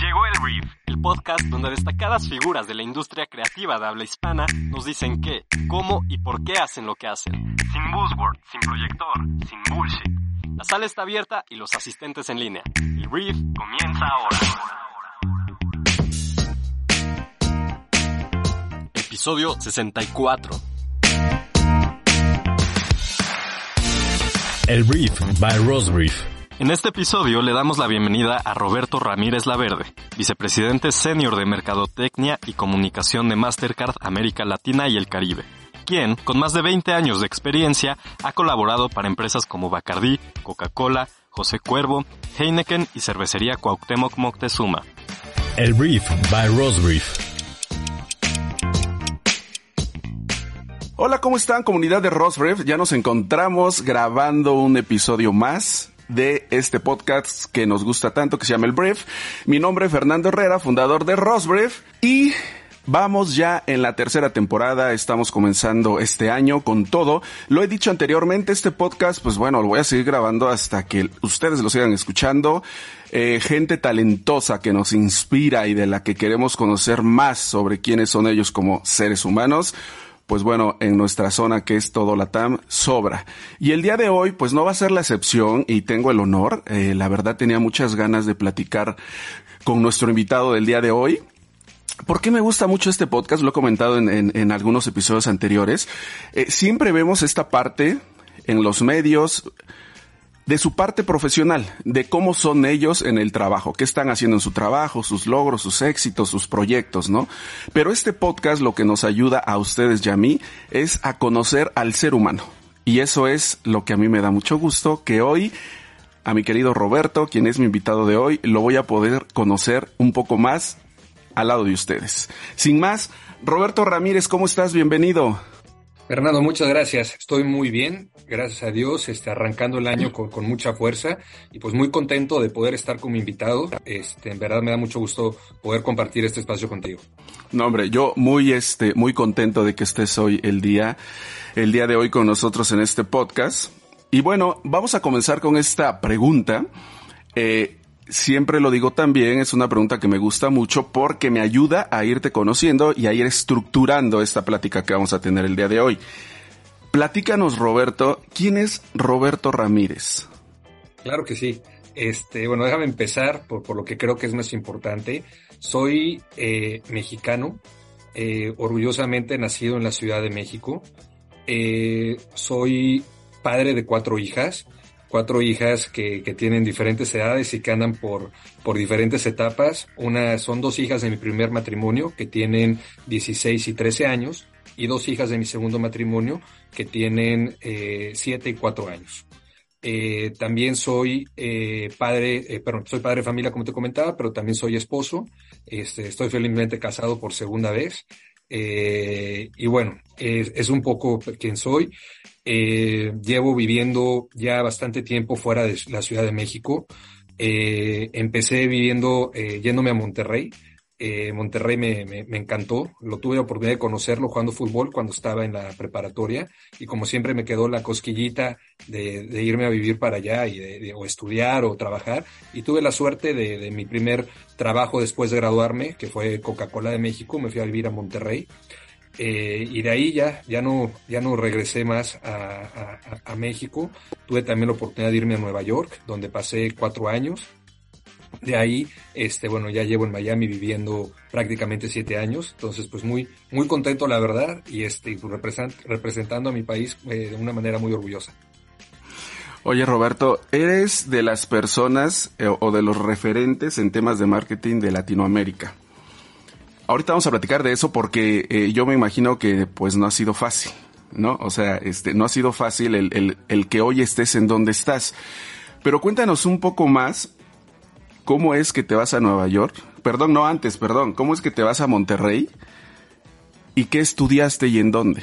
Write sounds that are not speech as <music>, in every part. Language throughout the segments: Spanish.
Llegó el Brief, el podcast donde destacadas figuras de la industria creativa de habla hispana nos dicen qué, cómo y por qué hacen lo que hacen. Sin buzzword, sin proyector, sin bullshit. La sala está abierta y los asistentes en línea. El Brief comienza ahora. Episodio 64. El Brief by Rose Brief. En este episodio le damos la bienvenida a Roberto Ramírez Laverde, vicepresidente senior de Mercadotecnia y Comunicación de Mastercard América Latina y el Caribe, quien, con más de 20 años de experiencia, ha colaborado para empresas como Bacardí, Coca-Cola, José Cuervo, Heineken y Cervecería Cuauhtémoc Moctezuma. El Brief by Rose Brief. Hola, ¿cómo están comunidad de Rosref? Ya nos encontramos grabando un episodio más de este podcast que nos gusta tanto, que se llama El Brief. Mi nombre es Fernando Herrera, fundador de Rosbrief y Vamos ya en la tercera temporada, estamos comenzando este año con todo. Lo he dicho anteriormente, este podcast, pues bueno, lo voy a seguir grabando hasta que ustedes lo sigan escuchando. Eh, gente talentosa que nos inspira y de la que queremos conocer más sobre quiénes son ellos como seres humanos pues bueno, en nuestra zona que es todo la TAM, sobra. Y el día de hoy, pues no va a ser la excepción y tengo el honor, eh, la verdad tenía muchas ganas de platicar con nuestro invitado del día de hoy. ¿Por qué me gusta mucho este podcast? Lo he comentado en, en, algunos episodios anteriores. Eh, siempre vemos esta parte en los medios, de su parte profesional, de cómo son ellos en el trabajo, qué están haciendo en su trabajo, sus logros, sus éxitos, sus proyectos, ¿no? Pero este podcast lo que nos ayuda a ustedes y a mí es a conocer al ser humano. Y eso es lo que a mí me da mucho gusto, que hoy a mi querido Roberto, quien es mi invitado de hoy, lo voy a poder conocer un poco más al lado de ustedes. Sin más, Roberto Ramírez, ¿cómo estás? Bienvenido. Fernando, muchas gracias. Estoy muy bien, gracias a Dios, este, arrancando el año con, mucha fuerza y pues muy contento de poder estar como invitado. Este, en verdad me da mucho gusto poder compartir este espacio contigo. No, hombre, yo muy, este, muy contento de que estés hoy el día, el día de hoy con nosotros en este podcast. Y bueno, vamos a comenzar con esta pregunta. Eh, siempre lo digo también, es una pregunta que me gusta mucho porque me ayuda a irte conociendo y a ir estructurando esta plática que vamos a tener el día de hoy. Platícanos, Roberto, ¿quién es Roberto Ramírez? Claro que sí. Este, bueno, déjame empezar por, lo que creo que es más importante. Soy eh, mexicano, eh, orgullosamente nacido en la Ciudad de México. Eh, soy padre de cuatro hijas cuatro hijas que, tienen diferentes edades y que andan por, por diferentes etapas. Una, son dos hijas de mi primer matrimonio que tienen 16 y 13 años y dos hijas de mi segundo matrimonio que tienen eh, 7 y 4 años. Eh, también soy eh, padre, eh, perdón, soy padre de familia como te comentaba, pero también soy esposo. Este, estoy felizmente casado por segunda vez. Eh, y bueno, es, un poco quién soy. Eh, llevo viviendo ya bastante tiempo fuera de la Ciudad de México. Eh, empecé viviendo, eh, yéndome a Monterrey. Eh, Monterrey me, me, encantó. Lo tuve la oportunidad de conocerlo jugando fútbol cuando estaba en la preparatoria y como siempre me quedó la cosquillita de, irme a vivir para allá y de, o estudiar o trabajar. Y tuve la suerte de, mi primer trabajo después de graduarme, que fue Coca-Cola de México. Me fui a vivir a Monterrey. Eh, y de ahí ya, ya no, ya no regresé más a, México. Tuve también la oportunidad de irme a Nueva York, donde pasé cuatro años. De ahí, este, bueno, ya llevo en Miami viviendo prácticamente siete años. Entonces, pues muy, muy contento, la verdad, y este, represent, representando a mi país eh, de una manera muy orgullosa. Oye, Roberto, ¿eres de las personas eh, o de los referentes en temas de marketing de Latinoamérica? ahorita vamos a platicar de eso porque eh, yo me imagino que pues no ha sido fácil, ¿no? O sea, este, no ha sido fácil el, el que hoy estés en donde estás. Pero cuéntanos un poco más ¿cómo es que te vas a Nueva York? Perdón, no antes, perdón. ¿Cómo es que te vas a Monterrey? ¿Y qué estudiaste y en dónde?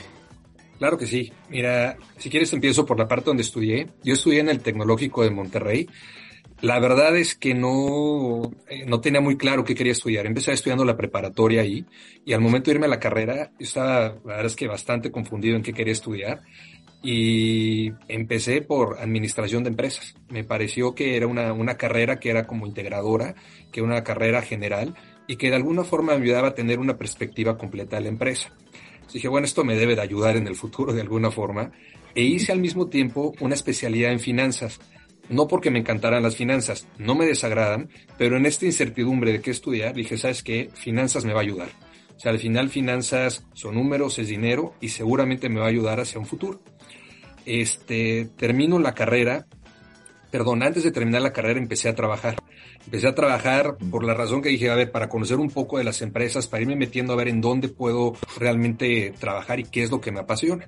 Claro que sí. Mira, si quieres empiezo por la parte donde estudié. Yo estudié en el Tecnológico de Monterrey. La verdad es que no, eh, no tenía muy claro qué quería estudiar. Empecé estudiando la preparatoria ahí y al momento de irme a la carrera estaba, la verdad es que bastante confundido en qué quería estudiar y empecé por administración de empresas. Me pareció que era una, una carrera que era como integradora, que era una carrera general y que de alguna forma me ayudaba a tener una perspectiva completa de la empresa. dije, bueno, esto me debe de ayudar en el futuro de alguna forma. E hice al mismo tiempo una especialidad en finanzas. No porque me encantaran las finanzas, no me desagradan, pero en esta incertidumbre de qué estudiar, dije, ¿sabes qué? Finanzas me va a ayudar. O sea, al final finanzas son números, es dinero y seguramente me va a ayudar hacia un futuro este, termino la carrera, perdón, antes de terminar la carrera empecé a trabajar. Empecé a trabajar por la razón que dije, a ver, para conocer un poco de las empresas, para irme metiendo a ver en dónde puedo realmente trabajar y qué es lo que me apasiona.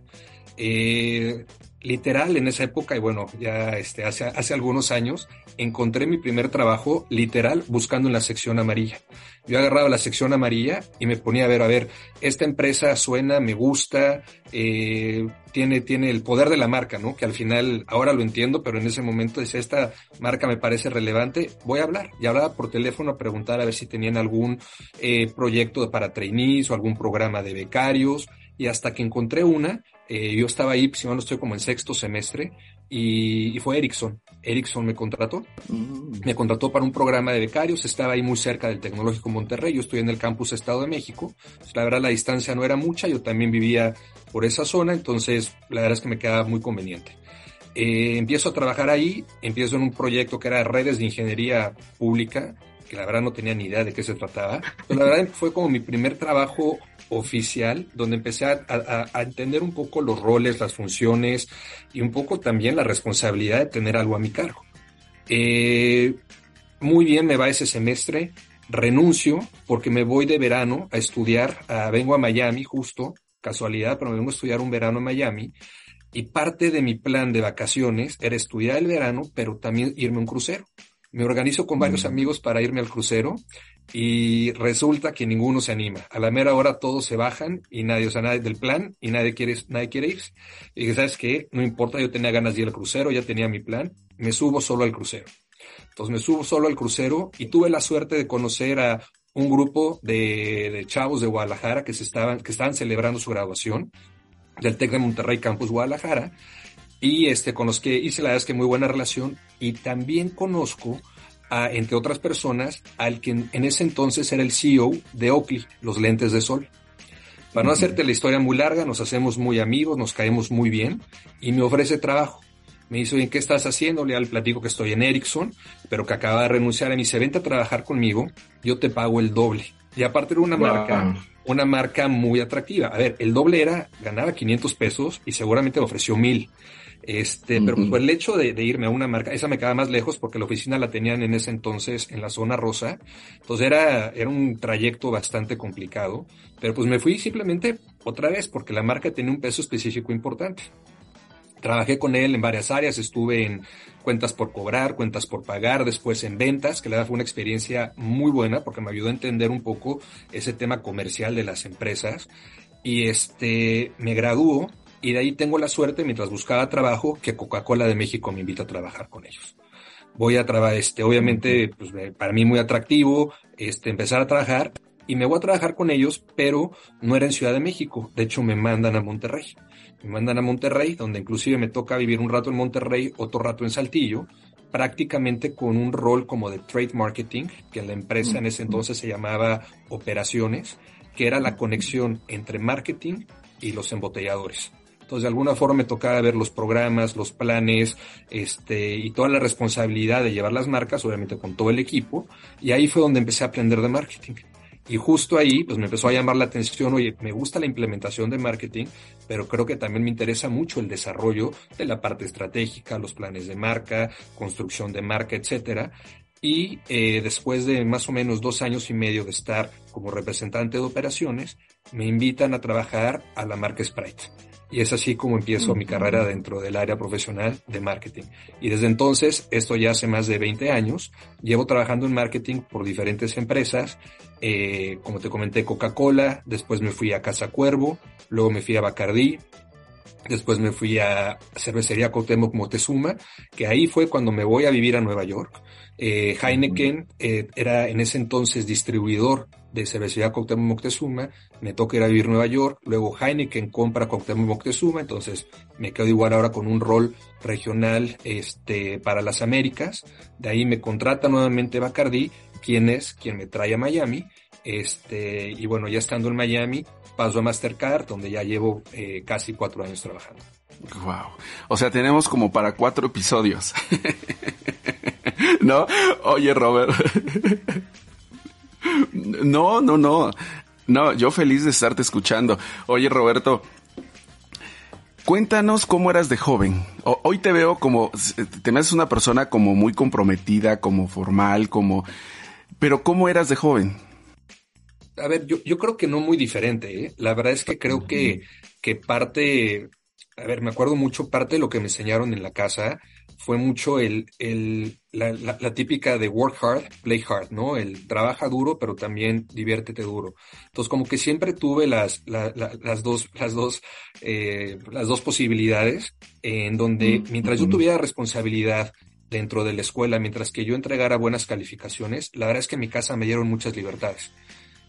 Eh, literal en esa época, y bueno, ya este, hace, hace algunos años, encontré mi primer trabajo literal buscando en la sección amarilla. Yo agarraba la sección amarilla y me ponía a ver, a ver, esta empresa suena, me gusta, eh, tiene, tiene el poder de la marca, ¿no? Que al final, ahora lo entiendo, pero en ese momento decía, esta marca me parece relevante, voy a hablar. Y hablaba por teléfono a preguntar a ver si tenían algún eh, proyecto para trainees o algún programa de becarios. Y hasta que encontré una, eh, yo estaba ahí, si no estoy como en sexto semestre, y, fue Ericsson. Ericsson me contrató. Mm. Me contrató para un programa de becarios. Estaba ahí muy cerca del Tecnológico Monterrey. Yo estoy en el campus Estado de México. Pues, la verdad, la distancia no era mucha. Yo también vivía por esa zona. Entonces, la verdad es que me quedaba muy conveniente. Eh, empiezo a trabajar ahí. Empiezo en un proyecto que era redes de ingeniería pública que la verdad no tenía ni idea de qué se trataba. Pero la verdad fue como mi primer trabajo oficial, donde empecé a, entender un poco los roles, las funciones y un poco también la responsabilidad de tener algo a mi cargo. Eh, muy bien me va ese semestre, renuncio porque me voy de verano a estudiar, vengo a Miami justo, casualidad, pero me vengo a estudiar un verano en Miami. Y parte de mi plan de vacaciones era estudiar el verano, pero también irme a un crucero me organizo con varios mm. amigos para irme al crucero y resulta que ninguno se anima. A la mera hora todos se bajan y nadie, o sea, nadie del plan y nadie quiere, nadie quiere ir. Y dije, ¿sabes qué? No importa, yo tenía ganas de ir al crucero, ya tenía mi plan, me subo solo al crucero. Entonces me subo solo al crucero y tuve la suerte de conocer a un grupo de, de chavos de Guadalajara que se estaban, que estaban celebrando su graduación del TEC de Monterrey Campus Guadalajara y este, con los que hice la verdad es que muy buena relación y también conozco a, entre otras personas, al que en ese entonces era el CEO de Oakley, los lentes de sol. Para no hacerte la historia muy larga, nos hacemos muy amigos, nos caemos muy bien y me ofrece trabajo. Me dice, ¿en qué estás haciendo? Le platico que estoy en Ericsson, pero que acaba de renunciar. Y me dice, vente a trabajar conmigo, yo te pago el doble. Y aparte era una marca, una marca muy atractiva. A ver, el doble era, ganaba 500 pesos y seguramente me ofreció mil. Este, pero pues, el hecho de, irme a una marca, esa me quedaba más lejos porque la oficina la tenían en ese entonces en la zona rosa. Entonces era, era un trayecto bastante complicado. Pero pues me fui simplemente otra vez porque la marca tenía un peso específico importante. Trabajé con él en varias áreas, estuve en cuentas por cobrar, cuentas por pagar, después en ventas, que la verdad fue una experiencia muy buena porque me ayudó a entender un poco ese tema comercial de las empresas. Y este, me graduó y de ahí tengo la suerte, mientras buscaba trabajo, que Coca-Cola de México me invita a trabajar con ellos. Voy a trabajar, este, obviamente, pues para mí muy atractivo, este, empezar a trabajar y me voy a trabajar con ellos, pero no era en Ciudad de México. De hecho, me mandan a Monterrey. Me mandan a Monterrey, donde inclusive me toca vivir un rato en Monterrey, otro rato en Saltillo, prácticamente con un rol como de trade marketing, que la empresa en ese entonces se llamaba operaciones, que era la conexión entre marketing y los embotelladores. Entonces, de alguna forma me tocaba ver los programas, los planes, este, y toda la responsabilidad de llevar las marcas, obviamente con todo el equipo. Y ahí fue donde empecé a aprender de marketing. Y justo ahí, pues me empezó a llamar la atención, oye, me gusta la implementación de marketing, pero creo que también me interesa mucho el desarrollo de la parte estratégica, los planes de marca, construcción de marca, etcétera. Y eh, después de más o menos dos años y medio de estar como representante de operaciones, me invitan a trabajar a la marca Sprite. Y es así como empiezo mi carrera dentro del área profesional de marketing. Y desde entonces, esto ya hace más de 20 años, llevo trabajando en marketing por diferentes empresas, eh, como te comenté, Coca-Cola, después me fui a Casa Cuervo, luego me fui a Bacardí, después me fui a Cervecería Cuauhtémoc Moctezuma, que ahí fue cuando me voy a vivir a Nueva York. Eh, Heineken eh, era en ese entonces distribuidor de cervecería Cuauhtémoc Moctezuma, me toca ir a vivir a Nueva York, luego Heineken compra Cuauhtémoc Moctezuma, entonces me quedo igual ahora con un rol regional este, para las Américas, de ahí me contrata nuevamente Bacardi, quien es quien me trae a Miami, este, y bueno, ya estando en Miami, paso a Mastercard, donde ya llevo eh, casi cuatro años trabajando. Wow. O sea, tenemos como para cuatro episodios. <laughs> ¿No? Oye, Robert. <laughs> No, no, no. No, yo feliz de estarte escuchando. Oye, Roberto, cuéntanos cómo eras de joven. hoy te veo como, te me haces una persona como muy comprometida, como formal, como, pero ¿cómo eras de joven? A ver, yo, yo creo que no muy diferente. ¿eh? La verdad es que creo que, que parte, a ver, me acuerdo mucho, parte de lo que me enseñaron en la casa fue mucho el, el, la, la, típica de work hard, play hard, ¿no? El trabaja duro, pero también diviértete duro. Entonces, como que siempre tuve las, las dos, las dos, eh, las dos posibilidades en donde mientras yo tuviera responsabilidad dentro de la escuela, mientras que yo entregara buenas calificaciones, la verdad es que en mi casa me dieron muchas libertades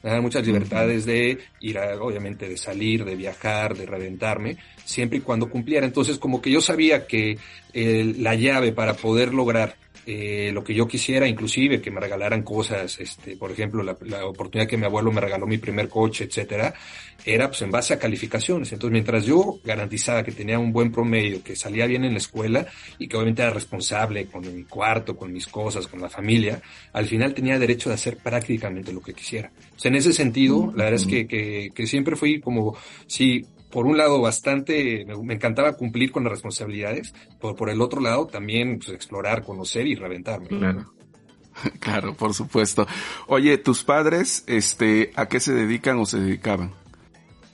me dan muchas libertades de ir a, obviamente, de salir, de viajar, de reventarme, siempre y cuando cumpliera. Entonces, como que yo sabía que eh, la llave para poder lograr eh, lo que yo quisiera, inclusive que me regalaran cosas, este, por ejemplo, la, oportunidad que mi abuelo me regaló mi primer coche, etcétera, era pues en base a calificaciones. Entonces, mientras yo garantizaba que tenía un buen promedio, que salía bien en la escuela y que obviamente era responsable con mi cuarto, con mis cosas, con la familia, al final tenía derecho de hacer prácticamente lo que quisiera. O sea, en ese sentido, la verdad es que, que, que siempre fui como, sí, por un lado bastante, me, encantaba cumplir con las responsabilidades, por, por el otro lado también pues, explorar, conocer y reventarme. Claro. <laughs> Claro, por supuesto. Oye, tus padres, este, ¿a qué se dedican o se dedicaban?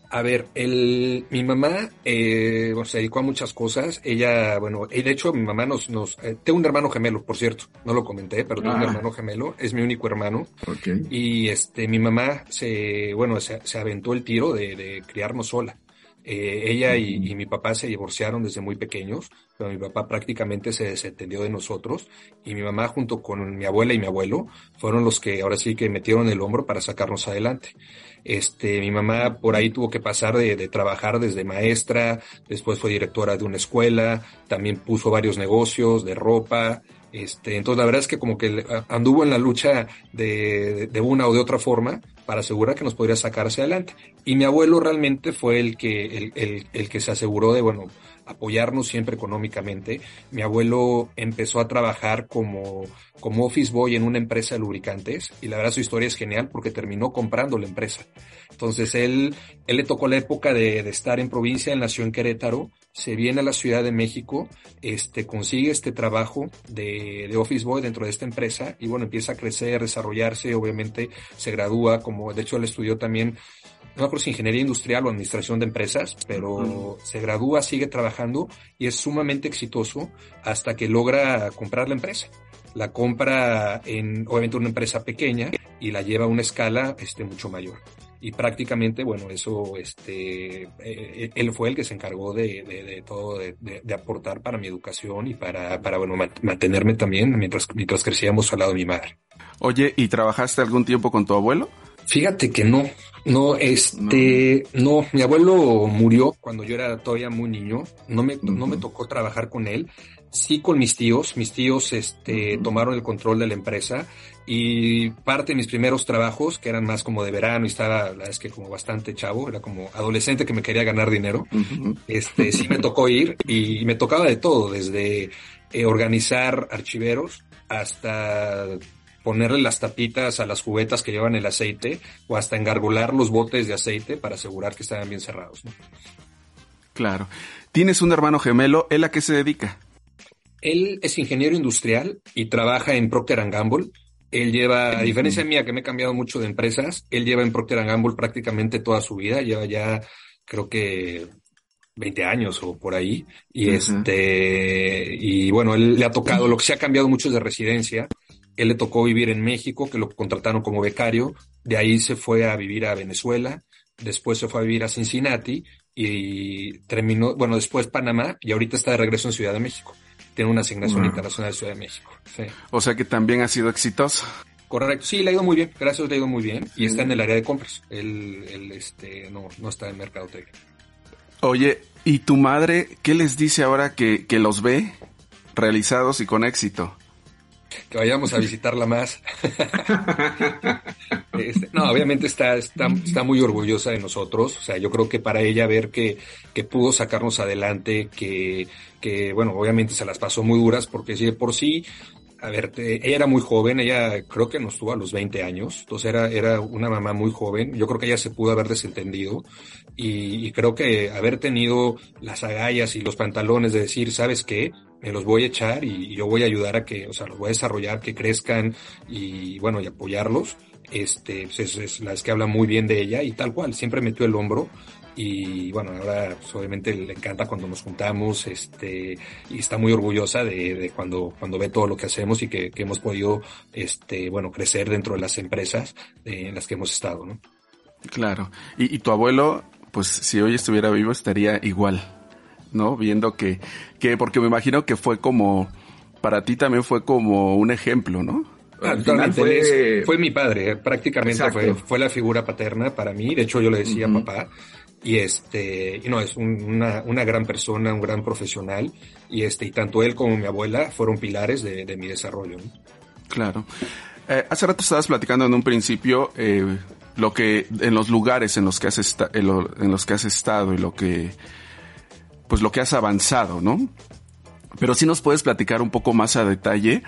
A ver, el, mi mamá eh, se dedicó a muchas cosas. Ella, bueno, y de hecho mi mamá nos, nos eh, tengo un hermano gemelo, por cierto, no lo comenté, pero tengo un ah. hermano gemelo, es mi único hermano. Okay. Y este, mi mamá se, bueno, se, se aventó el tiro de, de criarnos sola. Eh, ella y, mi papá se divorciaron desde muy pequeños, pero mi papá prácticamente se desentendió de nosotros y mi mamá junto con mi abuela y mi abuelo fueron los que ahora sí que metieron el hombro para sacarnos adelante. Este, mi mamá por ahí tuvo que pasar de, de trabajar desde maestra, después fue directora de una escuela, también puso varios negocios de ropa, este, entonces la verdad es que como que anduvo en la lucha de, de, una o de otra forma para asegurar que nos podría sacar hacia adelante. Y mi abuelo realmente fue el que, el, el, el que se aseguró de, bueno, apoyarnos siempre económicamente. Mi abuelo empezó a trabajar como, como office boy en una empresa de lubricantes y la verdad su historia es genial porque terminó comprando la empresa. Entonces él, él le tocó la época de, de estar en provincia, él nació en Querétaro, se viene a la Ciudad de México, este, consigue este trabajo de, de office boy dentro de esta empresa y bueno, empieza a crecer, desarrollarse, obviamente se gradúa como, de hecho él estudió también no me si ingeniería industrial o administración de empresas, pero se gradúa, sigue trabajando y es sumamente exitoso hasta que logra comprar la empresa. La compra en, obviamente, una empresa pequeña y la lleva a una escala este, mucho mayor. Y prácticamente, bueno, eso, este, eh, él fue el que se encargó de, de, de todo, de, de, aportar para mi educación y para, para bueno, mantenerme también mientras, mientras crecíamos al lado de mi madre. Oye, ¿y trabajaste algún tiempo con tu abuelo? Fíjate que no, no, este, no. mi abuelo murió cuando yo era todavía muy niño, no me, no me tocó trabajar con él, sí con mis tíos, mis tíos, este, tomaron el control de la empresa y parte de mis primeros trabajos, que eran más como de verano y estaba, la verdad es que como bastante chavo, era como adolescente que me quería ganar dinero, este, sí me tocó ir y me tocaba de todo, desde eh, organizar archiveros hasta ponerle las tapitas a las cubetas que llevan el aceite o hasta engargolar los botes de aceite para asegurar que estaban bien cerrados. Claro. Tienes un hermano gemelo, ¿él a qué se dedica? Él es ingeniero industrial y trabaja en Procter Gamble. Él lleva, a diferencia mía que me he cambiado mucho de empresas, él lleva en Procter Gamble prácticamente toda su vida, lleva ya creo que 20 años o por ahí. Y este, y bueno, él le ha tocado, lo que se ha cambiado mucho es de residencia. Él le tocó vivir en México, que lo contrataron como becario. De ahí se fue a vivir a Venezuela. Después se fue a vivir a Cincinnati y terminó, bueno, después Panamá y ahorita está de regreso en Ciudad de México. Tiene una asignación internacional de Ciudad de México. O sea que también ha sido exitoso. Correcto, sí, le ha ido muy bien, gracias, le ha ido muy bien y está en el área de compras. Él, él este, no, no está en mercadotecnia. Oye, ¿y tu madre qué les dice ahora que, que los ve realizados y con éxito? Que vayamos a visitarla más. <laughs> Este, no, obviamente está, está, está, muy orgullosa de nosotros. O sea, yo creo que para ella ver que, que pudo sacarnos adelante, que, que, bueno, obviamente se las pasó muy duras porque si de por sí, a ver, ella era muy joven, ella creo que nos tuvo a los 20 años, entonces era, era una mamá muy joven. Yo creo que ella se pudo haber desentendido y, y creo que haber tenido las agallas y los pantalones de decir, ¿sabes qué? Me los voy a echar y yo voy a ayudar a que, o sea, los voy a desarrollar, que crezcan y bueno, y apoyarlos. Este, pues es, es la que habla muy bien de ella y tal cual, siempre metió el hombro y bueno, ahora pues, obviamente le encanta cuando nos juntamos, este, y está muy orgullosa de, de cuando, cuando ve todo lo que hacemos y que, que, hemos podido, este, bueno, crecer dentro de las empresas en las que hemos estado, ¿no? Claro. Y tu abuelo, pues si hoy estuviera vivo estaría igual. ¿No? Viendo que, que, porque me imagino que fue como, para ti también fue como un ejemplo, ¿no? Ah, fue... fue... mi padre, prácticamente fue, fue, la figura paterna para mí, de hecho yo le decía papá, y este, y no, es una, una gran persona, un gran profesional, y este, y tanto él como mi abuela fueron pilares de, de mi desarrollo. Claro. Eh, hace rato estabas platicando en un principio eh, lo que en los lugares en los que has en los que has estado y lo que pues lo que has avanzado, ¿no? Pero si nos puedes platicar un poco más a detalle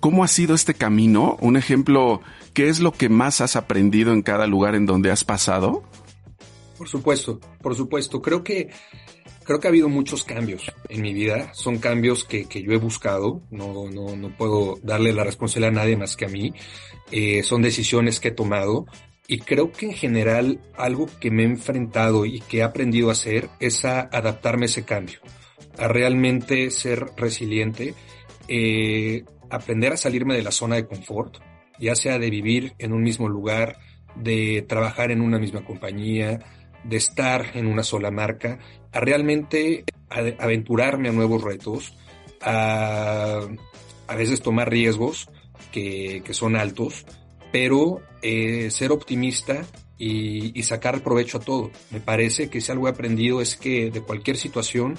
cómo ha sido este camino, un ejemplo, ¿qué es lo que más has aprendido en cada lugar en donde has pasado? Por supuesto, por supuesto. Creo que creo que ha habido muchos cambios en mi vida. Son cambios que, que yo he buscado. No, no, no puedo darle la responsabilidad a nadie más que a mí. Eh, son decisiones que he tomado y creo que en general algo que me he enfrentado y que he aprendido a hacer es a adaptarme a ese cambio, a realmente ser resiliente, eh, aprender a salirme de la zona de confort, ya sea de vivir en un mismo lugar, de trabajar en una misma compañía, de estar en una sola marca, a realmente aventurarme a nuevos retos, a, a veces tomar riesgos que, que son altos, pero eh, ser optimista y, y, sacar provecho a todo. Me parece que si algo he aprendido es que de cualquier situación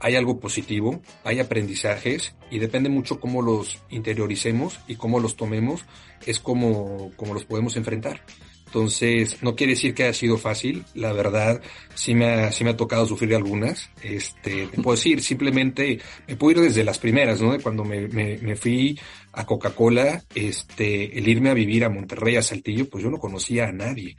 hay algo positivo, hay aprendizajes y depende mucho cómo los interioricemos y cómo los tomemos, es como, como los podemos enfrentar. Entonces, no quiere decir que haya sido fácil. La verdad, sí me ha, sí me ha tocado sufrir algunas. Este, te puedo decir, simplemente me puedo ir desde las primeras, ¿no? De cuando me, me, me fui a Coca-Cola, este, el irme a vivir a Monterrey, a Saltillo, pues yo no conocía a nadie.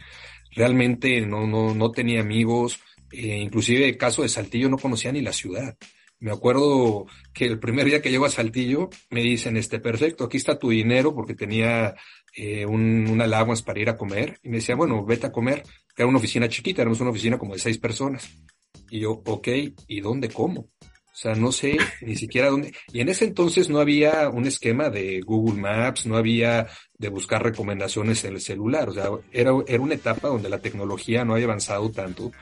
Realmente no, no, no tenía amigos. Eh, inclusive el caso de Saltillo no conocía ni la ciudad. Me acuerdo que el primer día que llego a Saltillo me dicen, este, perfecto, aquí está tu dinero porque tenía eh, un, un para ir a comer. Y me decía, bueno, vete a comer. Era una oficina chiquita, éramos una oficina como de seis personas. Y yo, ok, ¿y dónde como? O sea, no sé ni siquiera dónde. Y en ese entonces no había un esquema de Google Maps, no había de buscar recomendaciones en el celular. O sea, era, era una etapa donde la tecnología no había avanzado tanto.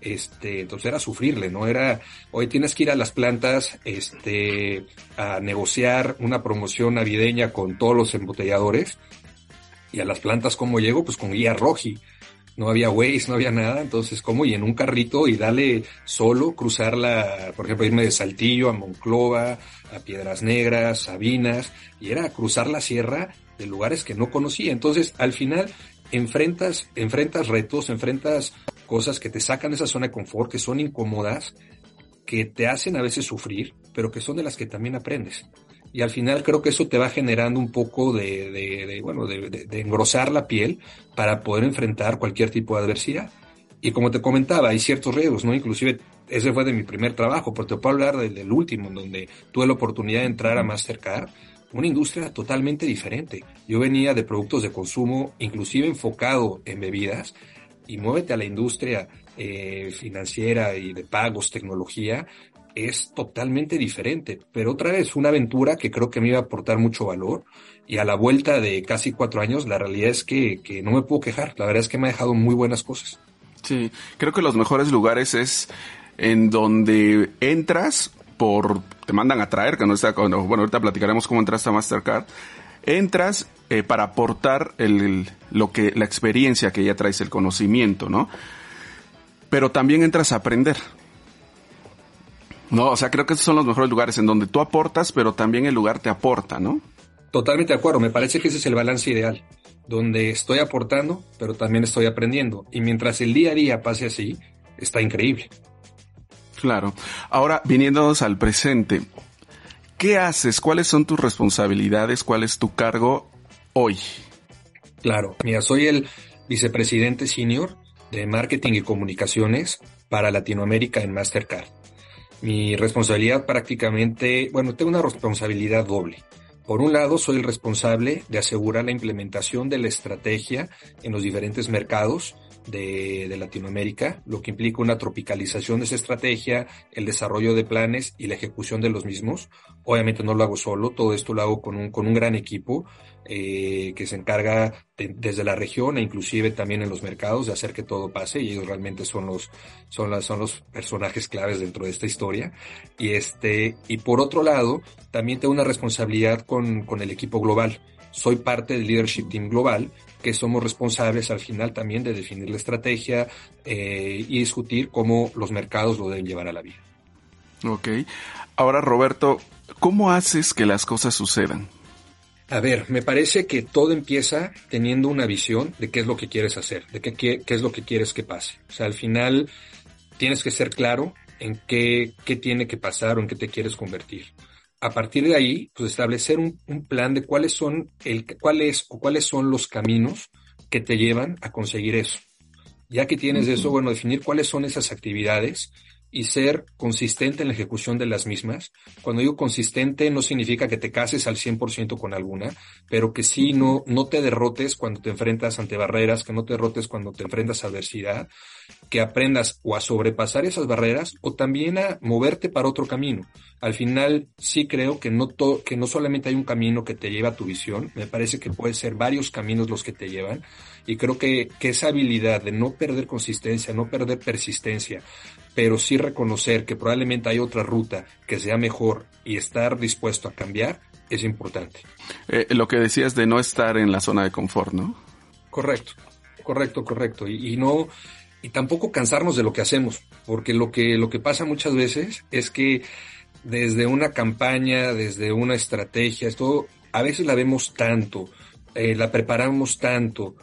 Este, entonces era sufrirle, ¿no? Era, hoy tienes que ir a las plantas, este, a negociar una promoción navideña con todos los embotelladores y a las plantas, ¿cómo llego? Pues con guía roji. No había Waze, no había nada. Entonces, ¿cómo? Y en un carrito y dale solo, cruzarla, por ejemplo, irme de Saltillo a Monclova, a Piedras Negras, Sabinas, y era cruzar la sierra de lugares que no conocía. Entonces, al final, enfrentas, enfrentas retos, enfrentas cosas que te sacan de esa zona de confort, que son incómodas, que te hacen a veces sufrir, pero que son de las que también aprendes y al final creo que eso te va generando un poco de, de, de bueno, de, de, engrosar la piel para poder enfrentar cualquier tipo de adversidad. Y como te comentaba, hay ciertos riesgos, ¿no? Inclusive ese fue de mi primer trabajo, pero te puedo hablar del, del último, en donde tuve la oportunidad de entrar a Mastercard, una industria totalmente diferente. Yo venía de productos de consumo, inclusive enfocado en bebidas, y muévete a la industria eh, financiera y de pagos, tecnología, es totalmente diferente. Pero otra vez, una aventura que creo que me iba a aportar mucho valor. Y a la vuelta de casi cuatro años, la realidad es que, que no me puedo quejar. La verdad es que me ha dejado muy buenas cosas. Sí, creo que los mejores lugares es en donde entras por, te mandan a traer, que no está, bueno, ahorita platicaremos cómo entraste a Mastercard, entras eh, para aportar el, lo que, la experiencia que ya traes, el conocimiento, ¿no? Pero también entras a aprender. No, o sea, creo que esos son los mejores lugares en donde tú aportas, pero también el lugar te aporta, ¿no? Totalmente de acuerdo, me parece que ese es el balance ideal, donde estoy aportando, pero también estoy aprendiendo. Y mientras el día a día pase así, está increíble. Claro. Ahora, viniéndonos al presente, ¿qué haces? ¿Cuáles son tus responsabilidades? ¿Cuál es tu cargo hoy? Claro, mira, soy el vicepresidente senior de marketing y comunicaciones para Latinoamérica en Mastercard. Mi responsabilidad prácticamente, bueno, tengo una responsabilidad doble. Por un lado, soy el responsable de asegurar la implementación de la estrategia en los diferentes mercados de, de, Latinoamérica, lo que implica una tropicalización de esa estrategia, el desarrollo de planes y la ejecución de los mismos. Obviamente no lo hago solo, todo esto lo hago con un, con un gran equipo eh, que se encarga de, desde la región e inclusive también en los mercados de hacer que todo pase y ellos realmente son los, son las, son los personajes claves dentro de esta historia. Y este, y por otro lado, también tengo una responsabilidad con, con el equipo global. Soy parte del leadership team global que somos responsables al final también de definir la estrategia eh, y discutir cómo los mercados lo deben llevar a la vida. Ok. Ahora, Roberto, ¿cómo haces que las cosas sucedan? A ver, me parece que todo empieza teniendo una visión de qué es lo que quieres hacer, de qué, qué, qué es lo que quieres que pase. O sea, al final tienes que ser claro en qué, qué tiene que pasar o en qué te quieres convertir a partir de ahí, pues establecer un, un, plan de cuáles son el, cuáles o cuáles son los caminos que te llevan a conseguir eso. Ya que tienes uh -huh. eso, bueno, definir cuáles son esas actividades y ser consistente en la ejecución de las mismas. Cuando digo consistente no significa que te cases al 100% con alguna, pero que sí no, no te derrotes cuando te enfrentas ante barreras, que no te derrotes cuando te enfrentas a adversidad, que aprendas o a sobrepasar esas barreras o también a moverte para otro camino. Al final sí creo que no, to que no solamente hay un camino que te lleva a tu visión, me parece que puede ser varios caminos los que te llevan y creo que, que esa habilidad de no perder consistencia, no perder persistencia, pero sí reconocer que probablemente hay otra ruta que sea mejor y estar dispuesto a cambiar es importante. Eh, lo que decías de no estar en la zona de confort, ¿no? Correcto, correcto, correcto. Y, y no, y tampoco cansarnos de lo que hacemos, porque lo que, lo que pasa muchas veces es que desde una campaña, desde una estrategia, esto a veces la vemos tanto, eh, la preparamos tanto,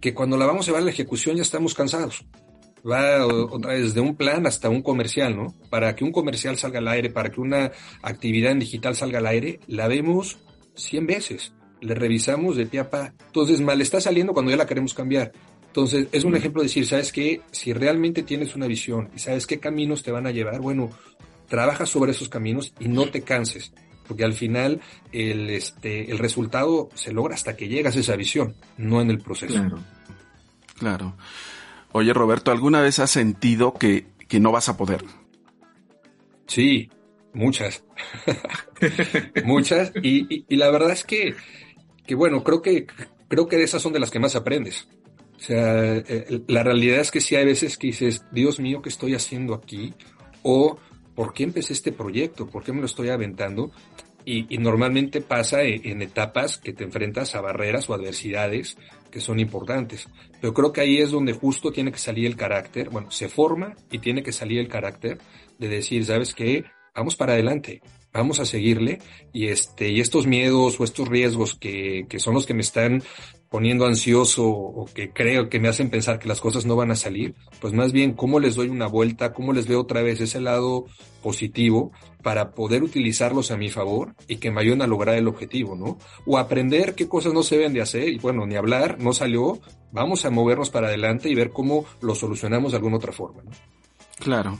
que cuando la vamos a llevar a la ejecución ya estamos cansados va otra vez de un plan hasta un comercial, ¿no? Para que un comercial salga al aire, para que una actividad en digital salga al aire, la vemos 100 veces, le revisamos de pie a pa. Entonces, mal está saliendo cuando ya la queremos cambiar. Entonces, es un ejemplo de decir, ¿sabes qué? Si realmente tienes una visión y sabes qué caminos te van a llevar, bueno, trabaja sobre esos caminos y no te canses. Porque al final el, este, el resultado se logra hasta que llegas a esa visión, no en el proceso. Claro. Claro. Oye, Roberto, ¿alguna vez has sentido que, que no vas a poder? Sí, muchas. <laughs> muchas. Y, y, la verdad es que, que, bueno, creo que, creo que de esas son de las que más aprendes. O sea, eh, la realidad es que sí hay veces que dices, Dios mío, ¿qué estoy haciendo aquí? O, ¿por qué empecé este proyecto? ¿Por qué me lo estoy aventando? Y, y, normalmente pasa en, en, etapas que te enfrentas a barreras o adversidades que son importantes. Pero creo que ahí es donde justo tiene que salir el carácter, bueno, se forma y tiene que salir el carácter de decir, ¿sabes qué? Vamos para adelante. vamos a seguirle y este, y estos miedos o estos riesgos que, que son los que me están poniendo ansioso o que creo que me hacen pensar que las cosas no van a salir, pues más bien cómo les doy una vuelta, cómo les veo otra vez ese lado positivo para poder utilizarlos a mi favor y que me ayuden a lograr el objetivo, ¿no? O aprender qué cosas no se deben de hacer y bueno, ni hablar, no salió, vamos a movernos para adelante y ver cómo lo solucionamos de alguna otra forma, ¿no? Claro.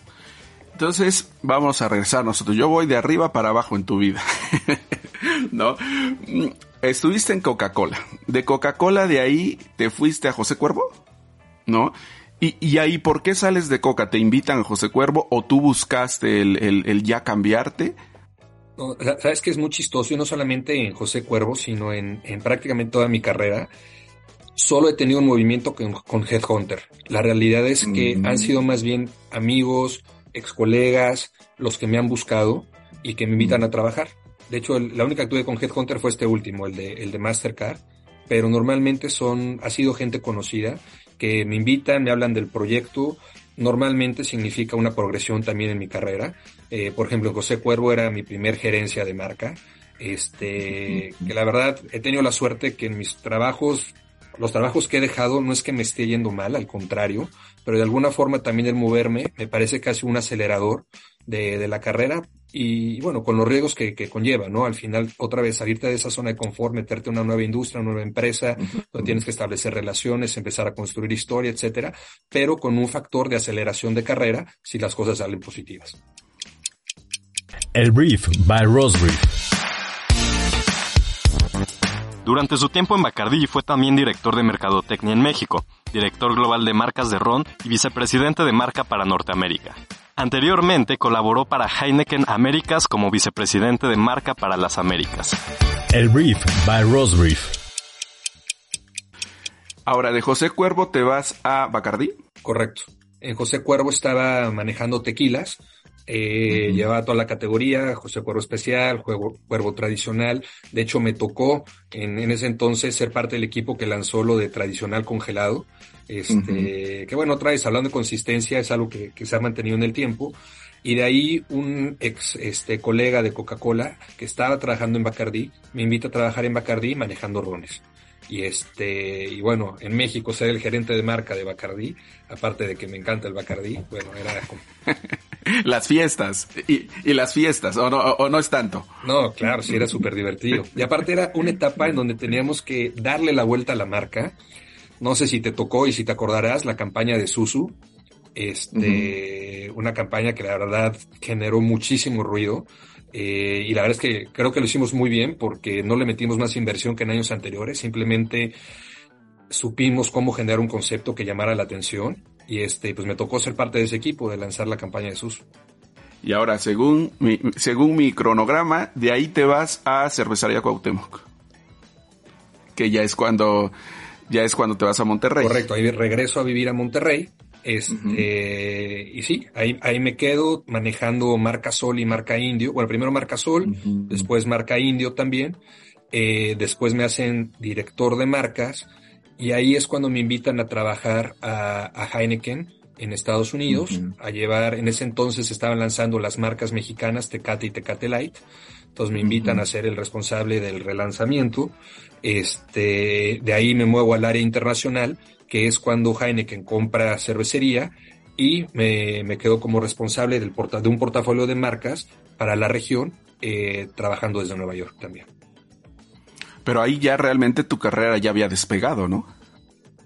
Entonces, vamos a regresar nosotros. Yo voy de arriba para abajo en tu vida. <laughs> ¿No? Estuviste en Coca-Cola. De Coca-Cola de ahí te fuiste a José Cuervo, ¿no? Y, y, ahí, ¿por qué sales de Coca? ¿Te invitan a José Cuervo o tú buscaste el, el, el ya cambiarte? No, Sabes que es muy chistoso y no solamente en José Cuervo, sino en, en prácticamente toda mi carrera. Solo he tenido un movimiento con, con Headhunter. La realidad es que mm. han sido más bien amigos, ex colegas, los que me han buscado y que me invitan mm. a trabajar. De hecho, el, la única que tuve con Headhunter fue este último, el de, el de Mastercard, pero normalmente son, ha sido gente conocida que me invitan, me hablan del proyecto, normalmente significa una progresión también en mi carrera. Eh, por ejemplo, José Cuervo era mi primer gerencia de marca. Este, que la verdad he tenido la suerte que en mis trabajos, los trabajos que he dejado no es que me esté yendo mal, al contrario, pero de alguna forma también el moverme me parece casi un acelerador de, de la carrera y bueno, con los riesgos que, que, conlleva, ¿no? Al final, otra vez, salirte de esa zona de confort, meterte en una nueva industria, una nueva empresa, donde tienes que establecer relaciones, empezar a construir historia, etcétera, pero con un factor de aceleración de carrera si las cosas salen positivas. El Brief by Rosbrief. Durante su tiempo en Bacardi fue también director de Mercadotecnia en México, director global de marcas de Ron y vicepresidente de marca para Norteamérica. Anteriormente colaboró para Heineken Américas como vicepresidente de marca para las Américas. El Brief by Rosbrief. Ahora, de José Cuervo te vas a Bacardí. Correcto. En José Cuervo estaba manejando tequilas, eh, uh -huh. llevaba toda la categoría, José Cuervo Especial, Juego, Cuervo Tradicional. De hecho, me tocó en, en, ese entonces ser parte del equipo que lanzó lo de tradicional congelado. Este, uh -huh. que bueno, otra vez hablando de consistencia, es algo que, que, se ha mantenido en el tiempo. Y de ahí un ex este, colega de Coca-Cola que estaba trabajando en Bacardí me invita a trabajar en Bacardí manejando rones. Y este, y bueno, en México ser el gerente de marca de Bacardí, aparte de que me encanta el Bacardí, bueno, era como... <laughs> las fiestas y, y, las fiestas o no o no es tanto no claro sí era súper divertido y aparte era una etapa en donde teníamos que darle la vuelta a la marca no sé si te tocó y si te acordarás la campaña de Susu este uh -huh. una campaña que la verdad generó muchísimo ruido eh, y la verdad es que creo que lo hicimos muy bien porque no le metimos más inversión que en años anteriores simplemente supimos cómo generar un concepto que llamara la atención y este, pues me tocó ser parte de ese equipo de lanzar la campaña de SUS. Y ahora, según mi, según mi cronograma, de ahí te vas a Cervecería Cuauhtémoc. Que ya es cuando, ya es cuando te vas a Monterrey. Correcto, ahí regreso a vivir a Monterrey. Este, uh -huh. y sí, ahí, ahí me quedo manejando marca Sol y marca Indio. Bueno, primero marca Sol, uh -huh. después marca Indio también. Eh, después me hacen director de marcas y ahí es cuando me invitan a trabajar a, a Heineken en Estados Unidos, uh -huh. a llevar, en ese entonces estaban lanzando las marcas mexicanas Tecate y Tecate Light, entonces me invitan uh -huh. a ser el responsable del relanzamiento, este, de ahí me muevo al área internacional, que es cuando Heineken compra cervecería y me, me quedo como responsable del porta, de un portafolio de marcas para la región, eh, trabajando desde Nueva York también. Pero ahí ya realmente tu carrera ya había despegado, ¿no?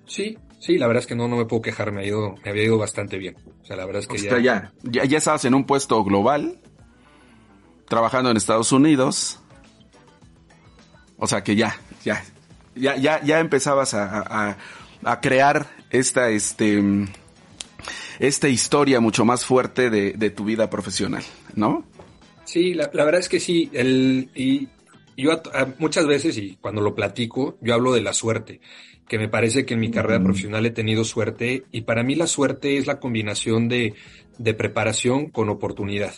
Sí, sí, la verdad es que no, no me puedo quejar, me, ha ido, me había ido bastante bien. O sea, la verdad es que o sea, ya... ya... Ya estabas en un puesto global, trabajando en Estados Unidos. O sea que ya, ya, ya, ya, ya empezabas a, a, a crear esta, este, esta historia mucho más fuerte de, de tu vida profesional, ¿no? Sí, la, la, verdad es que sí. El, y yo a, a, muchas veces, y cuando lo platico, yo hablo de la suerte, que me parece que en mi carrera profesional he tenido suerte, y para mí la suerte es la combinación de, de preparación con oportunidad.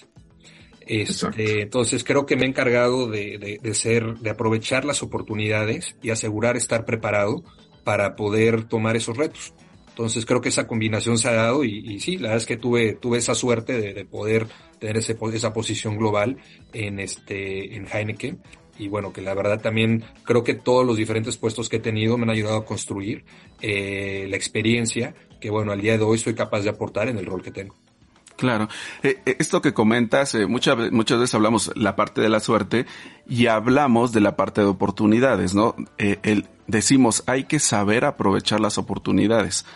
Este, entonces creo que me he encargado de, de, de, ser, de aprovechar las oportunidades y asegurar estar preparado para poder tomar esos retos. Entonces creo que esa combinación se ha dado y, y sí, la verdad es que tuve, tuve esa suerte de, de poder tener ese, esa posición global en este, en Heineken. Y bueno, que la verdad también creo que todos los diferentes puestos que he tenido me han ayudado a construir eh, la experiencia que bueno, al día de hoy soy capaz de aportar en el rol que tengo. Claro. Eh, eh, esto que comentas, eh, muchas, muchas veces hablamos la parte de la suerte y hablamos de la parte de oportunidades, ¿no? decimos, hay que saber aprovechar las oportunidades.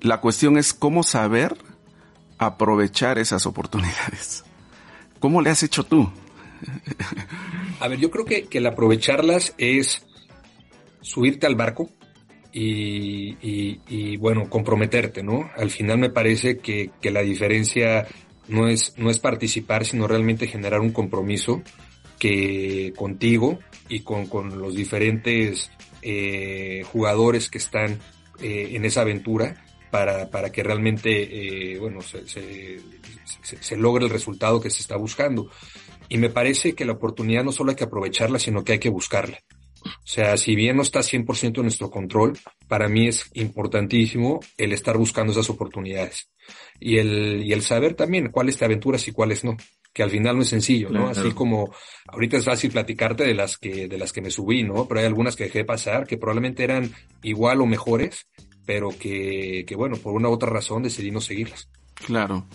la cuestión es cómo saber aprovechar esas oportunidades. ¿Cómo le has hecho tú? A ver, yo creo que, que el aprovecharlas es subirte al barco, y, bueno, comprometerte, ¿no? Al final me parece que, la diferencia no es, no es participar, sino realmente generar un compromiso que contigo y con, los diferentes eh, jugadores que están eh, en esa aventura para, para que realmente, eh, bueno, se, se, se logre el resultado que se está buscando. Y me parece que la oportunidad no solo hay que aprovecharla, sino que hay que buscarla. O sea, si bien no está 100% en nuestro control, para mí es importantísimo el estar buscando esas oportunidades y el, y el saber también cuáles te aventuras y cuáles no, que al final no es sencillo, ¿no? Así como ahorita es fácil platicarte de las que, de las que me subí, ¿no? Pero hay algunas que dejé pasar que probablemente eran igual o mejores, pero que, que bueno, por una u otra razón decidí no seguirlas. Claro.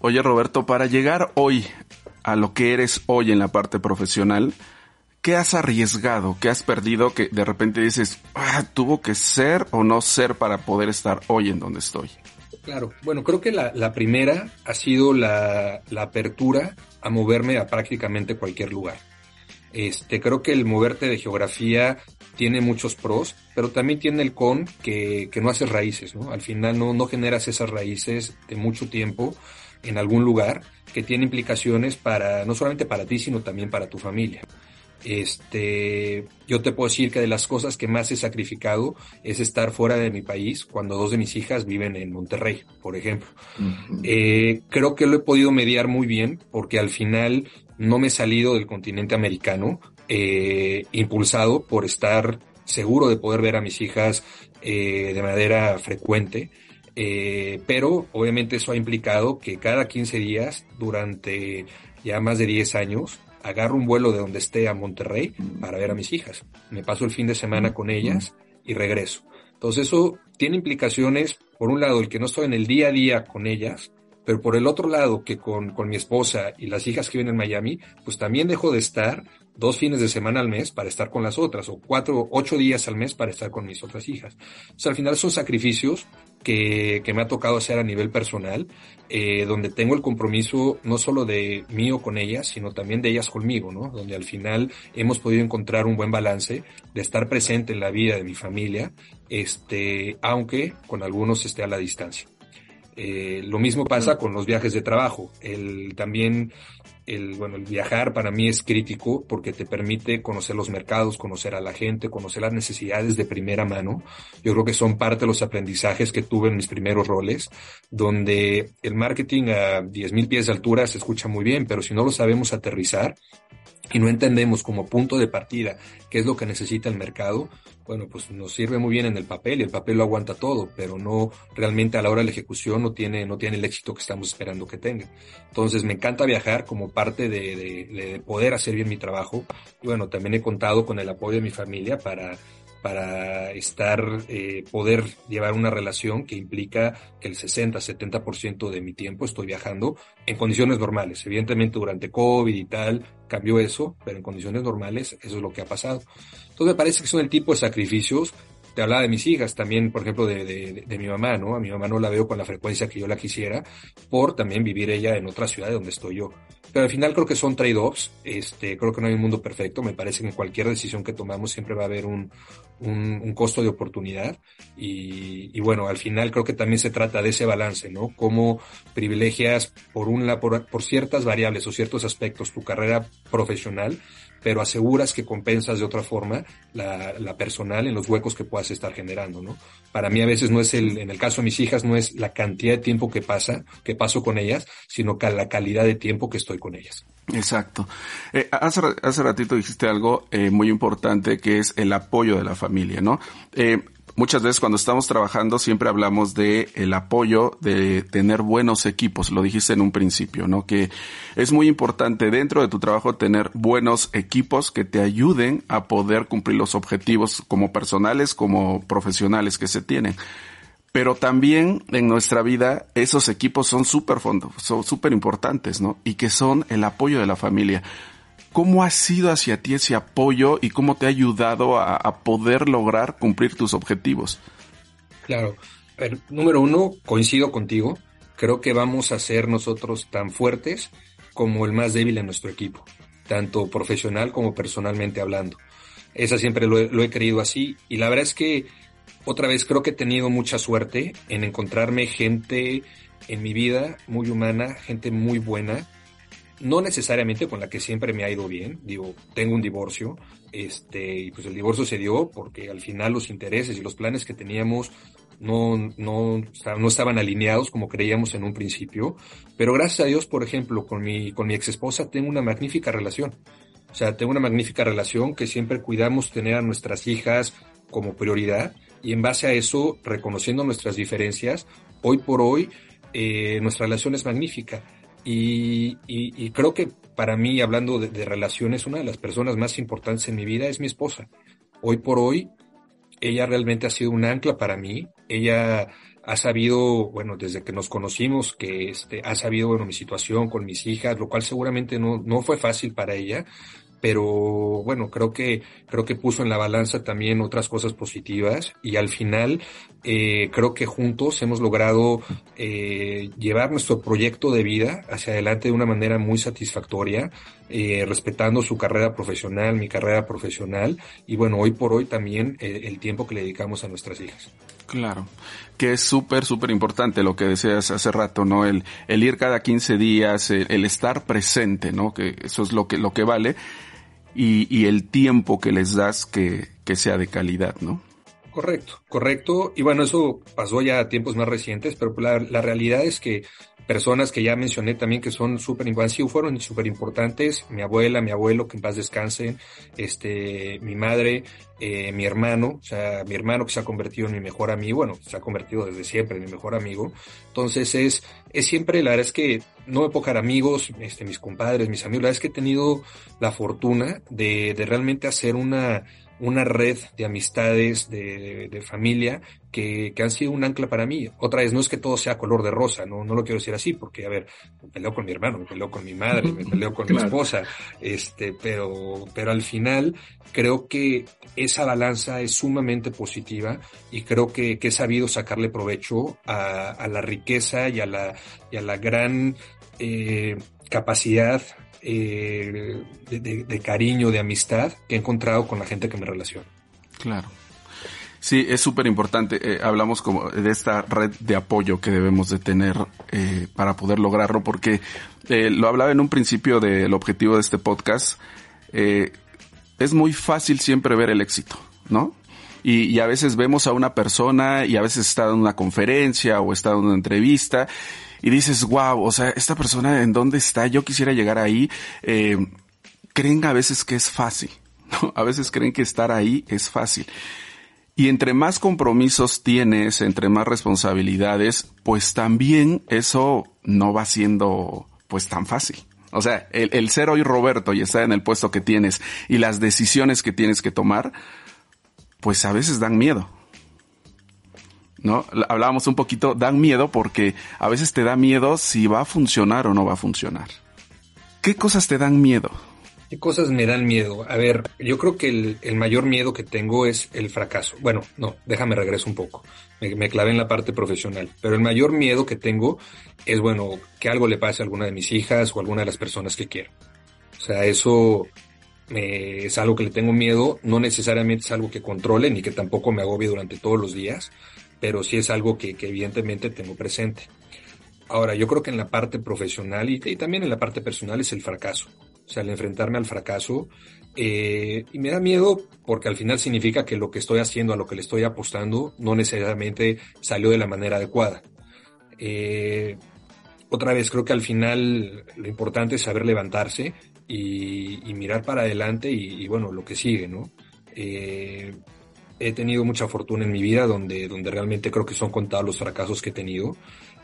Oye, Roberto, para llegar hoy a lo que eres hoy en la parte profesional, ¿qué has arriesgado? ¿Qué has perdido que de repente dices, ah, tuvo que ser o no ser para poder estar hoy en donde estoy? Claro, bueno, creo que la, primera ha sido la, apertura a moverme a prácticamente cualquier lugar. Este, creo que el moverte de geografía tiene muchos pros, pero también tiene el con que, que no haces raíces, ¿no? Al final no, no generas esas raíces de mucho tiempo en algún lugar que tiene implicaciones para, no solamente para ti, sino también para tu familia. Este, yo te puedo decir que de las cosas que más he sacrificado es estar fuera de mi país cuando dos de mis hijas viven en Monterrey, por ejemplo. Eh, creo que lo he podido mediar muy bien porque al final no me he salido del continente americano, eh, impulsado por estar seguro de poder ver a mis hijas eh, de manera frecuente. pero obviamente eso ha implicado que cada 15 días durante ya más de 10 años agarro un vuelo de donde esté a Monterrey para ver a mis hijas. Me paso el fin de semana con ellas y regreso. Entonces eso tiene implicaciones, por un lado, el que no estoy en el día a día con ellas, pero por el otro lado, que con, con mi esposa y las hijas que viven en Miami, pues también dejo de estar dos fines de semana al mes para estar con las otras, o cuatro, ocho días al mes para estar con mis otras hijas. Sea, al final son sacrificios que, que me ha tocado hacer a nivel personal, eh, donde tengo el compromiso no solo de mío con ellas, sino también de ellas conmigo, ¿no? Donde al final hemos podido encontrar un buen balance de estar presente en la vida de mi familia, este, aunque con algunos esté a la distancia. Eh, lo mismo pasa con los viajes de trabajo. El, también el, bueno, el viajar para mí es crítico porque te permite conocer los mercados, conocer a la gente, conocer las necesidades de primera mano. Yo creo que son parte de los aprendizajes que tuve en mis primeros roles, donde el marketing a 10.000 pies de altura se escucha muy bien, pero si no lo sabemos aterrizar, y no entendemos como punto de partida qué es lo que necesita el mercado, bueno, pues nos sirve muy bien en el papel y el papel lo aguanta todo, pero no realmente a la hora de la ejecución no tiene, no tiene el éxito que estamos esperando que tenga. Entonces me encanta viajar como parte de, de poder hacer bien mi trabajo y bueno, también he contado con el apoyo de mi familia para para estar, eh, poder llevar una relación que implica que el 60-70% de mi tiempo estoy viajando en condiciones normales. Evidentemente durante COVID y tal cambió eso, pero en condiciones normales eso es lo que ha pasado. Entonces me parece que son el tipo de sacrificios te hablaba de mis hijas, también, por ejemplo, de, de, de, mi mamá, ¿no? A mi mamá no la veo con la frecuencia que yo la quisiera, por también vivir ella en otra ciudad de donde estoy yo. Pero al final creo que son trade-offs, este, creo que no hay un mundo perfecto, me parece que en cualquier decisión que tomamos siempre va a haber un, un, un costo de oportunidad y, y, bueno, al final creo que también se trata de ese balance, ¿no? Cómo privilegias por, una, por, por ciertas variables o ciertos aspectos tu carrera profesional pero aseguras que compensas de otra forma la, la, personal en los huecos que puedas estar generando, ¿no? Para mí a veces no es el, en el caso de mis hijas, no es la cantidad de tiempo que pasa, que paso con ellas, sino que la calidad de tiempo que estoy con ellas. Exacto. Eh, hace, hace ratito dijiste algo eh, muy importante que es el apoyo de la familia, ¿no? Eh, muchas veces cuando estamos trabajando siempre hablamos de el apoyo de tener buenos equipos, lo dijiste en un principio, ¿no? Que es muy importante dentro de tu trabajo tener buenos equipos que te ayuden a poder cumplir los objetivos como personales, como profesionales que se tienen. Pero también en nuestra vida esos equipos son súper son súper importantes, ¿no? Y que son el apoyo de la familia. ¿Cómo ha sido hacia ti ese apoyo y cómo te ha ayudado a, poder lograr cumplir tus objetivos? Claro. número uno, coincido contigo. Creo que vamos a ser nosotros tan fuertes como el más débil en nuestro equipo, tanto profesional como personalmente hablando. Esa siempre lo he, querido así y la verdad es que otra vez creo que he tenido mucha suerte en encontrarme gente en mi vida muy humana, gente muy buena, no necesariamente con la que siempre me ha ido bien, digo, tengo un divorcio, este, pues el divorcio se dio porque al final los intereses y los planes que teníamos no, no, no estaban alineados como creíamos en un principio, pero gracias a Dios, por ejemplo, con mi, con mi ex esposa tengo una magnífica relación. O sea, tengo una magnífica relación que siempre cuidamos tener a nuestras hijas como prioridad y en base a eso, reconociendo nuestras diferencias, hoy por hoy eh, nuestra relación es magnífica. Y, creo que para mí, hablando de, relaciones, una de las personas más importantes en mi vida es mi esposa. Hoy por hoy, ella realmente ha sido un ancla para mí. Ella ha sabido, bueno, desde que nos conocimos, que este, ha sabido, bueno, mi situación con mis hijas, lo cual seguramente no, no fue fácil para ella, pero bueno, creo que, creo que puso en la balanza también otras cosas positivas y al final eh, creo que juntos hemos logrado eh, llevar nuestro proyecto de vida hacia adelante de una manera muy satisfactoria, eh, respetando su carrera profesional, mi carrera profesional y bueno, hoy por hoy también el tiempo que le dedicamos a nuestras hijas. Claro, que es súper, súper importante lo que decías hace rato, ¿no? El, el ir cada 15 días, el, estar presente, ¿no? Que eso es lo que, lo que vale y, y el tiempo que les das que, que sea de calidad, ¿no? Correcto, correcto. Y bueno, eso pasó ya a tiempos más recientes, pero la, la realidad es que personas que ya mencioné también que son súper importantes, fueron súper importantes, mi abuela, mi abuelo, que en paz descansen, este, mi madre, eh, mi hermano, o sea, mi hermano que se ha convertido en mi mejor amigo, bueno, se ha convertido desde siempre en mi mejor amigo. Entonces es, es siempre, la verdad es que no me amigos, este, mis compadres, mis amigos, la verdad es que he tenido la fortuna de, de realmente hacer una, una red de amistades, de, de, familia, que, que, han sido un ancla para mí. Otra vez, no es que todo sea color de rosa, no, no lo quiero decir así, porque, a ver, me peleo con mi hermano, me peleo con mi madre, me peleo con mi esposa, este, pero, pero al final creo que esa balanza es sumamente positiva y creo que, que he sabido sacarle provecho a, a la riqueza y a la, y a la gran eh, capacidad eh, de, cariño, de amistad que he encontrado con la gente que me relaciona. Claro. Sí, es súper importante. Eh, hablamos como de esta red de apoyo que debemos de tener eh, para poder lograrlo, porque lo hablaba en un principio del objetivo de este podcast. es muy fácil siempre ver el éxito, ¿no? Y, y, a veces vemos a una persona y a veces está en una conferencia o está en una entrevista y dices, wow, o sea, esta persona en dónde está, yo quisiera llegar ahí, eh, creen a veces que es fácil. <laughs> A veces creen que estar ahí es fácil. Y entre más compromisos tienes, entre más responsabilidades, pues también eso no va siendo pues tan fácil. O sea, el, el ser hoy Roberto y estar en el puesto que tienes y las decisiones que tienes que tomar, pues a veces dan miedo. ¿No? Hablábamos un poquito, dan miedo porque a veces te da miedo si va a funcionar o no va a funcionar. ¿Qué cosas te dan miedo? ¿Qué cosas me dan miedo? A ver, yo creo que el, mayor miedo que tengo es el fracaso. Bueno, no, déjame regreso un poco. Me, me, clavé en la parte profesional. Pero el mayor miedo que tengo es, bueno, que algo le pase a alguna de mis hijas o a alguna de las personas que quiero. O sea, eso es algo que le tengo miedo. No necesariamente es algo que controle ni que tampoco me agobie durante todos los días pero sí es algo que, evidentemente tengo presente. Ahora, yo creo que en la parte profesional y, también en la parte personal es el fracaso. O sea, el enfrentarme al fracaso. Eh, y me da miedo porque al final significa que lo que estoy haciendo, a lo que le estoy apostando, no necesariamente salió de la manera adecuada. Eh, otra vez, creo que al final lo importante es saber levantarse y, mirar para adelante y, bueno, lo que sigue, ¿no? Eh, he tenido mucha fortuna en mi vida, donde, donde realmente creo que son contados los fracasos que he tenido.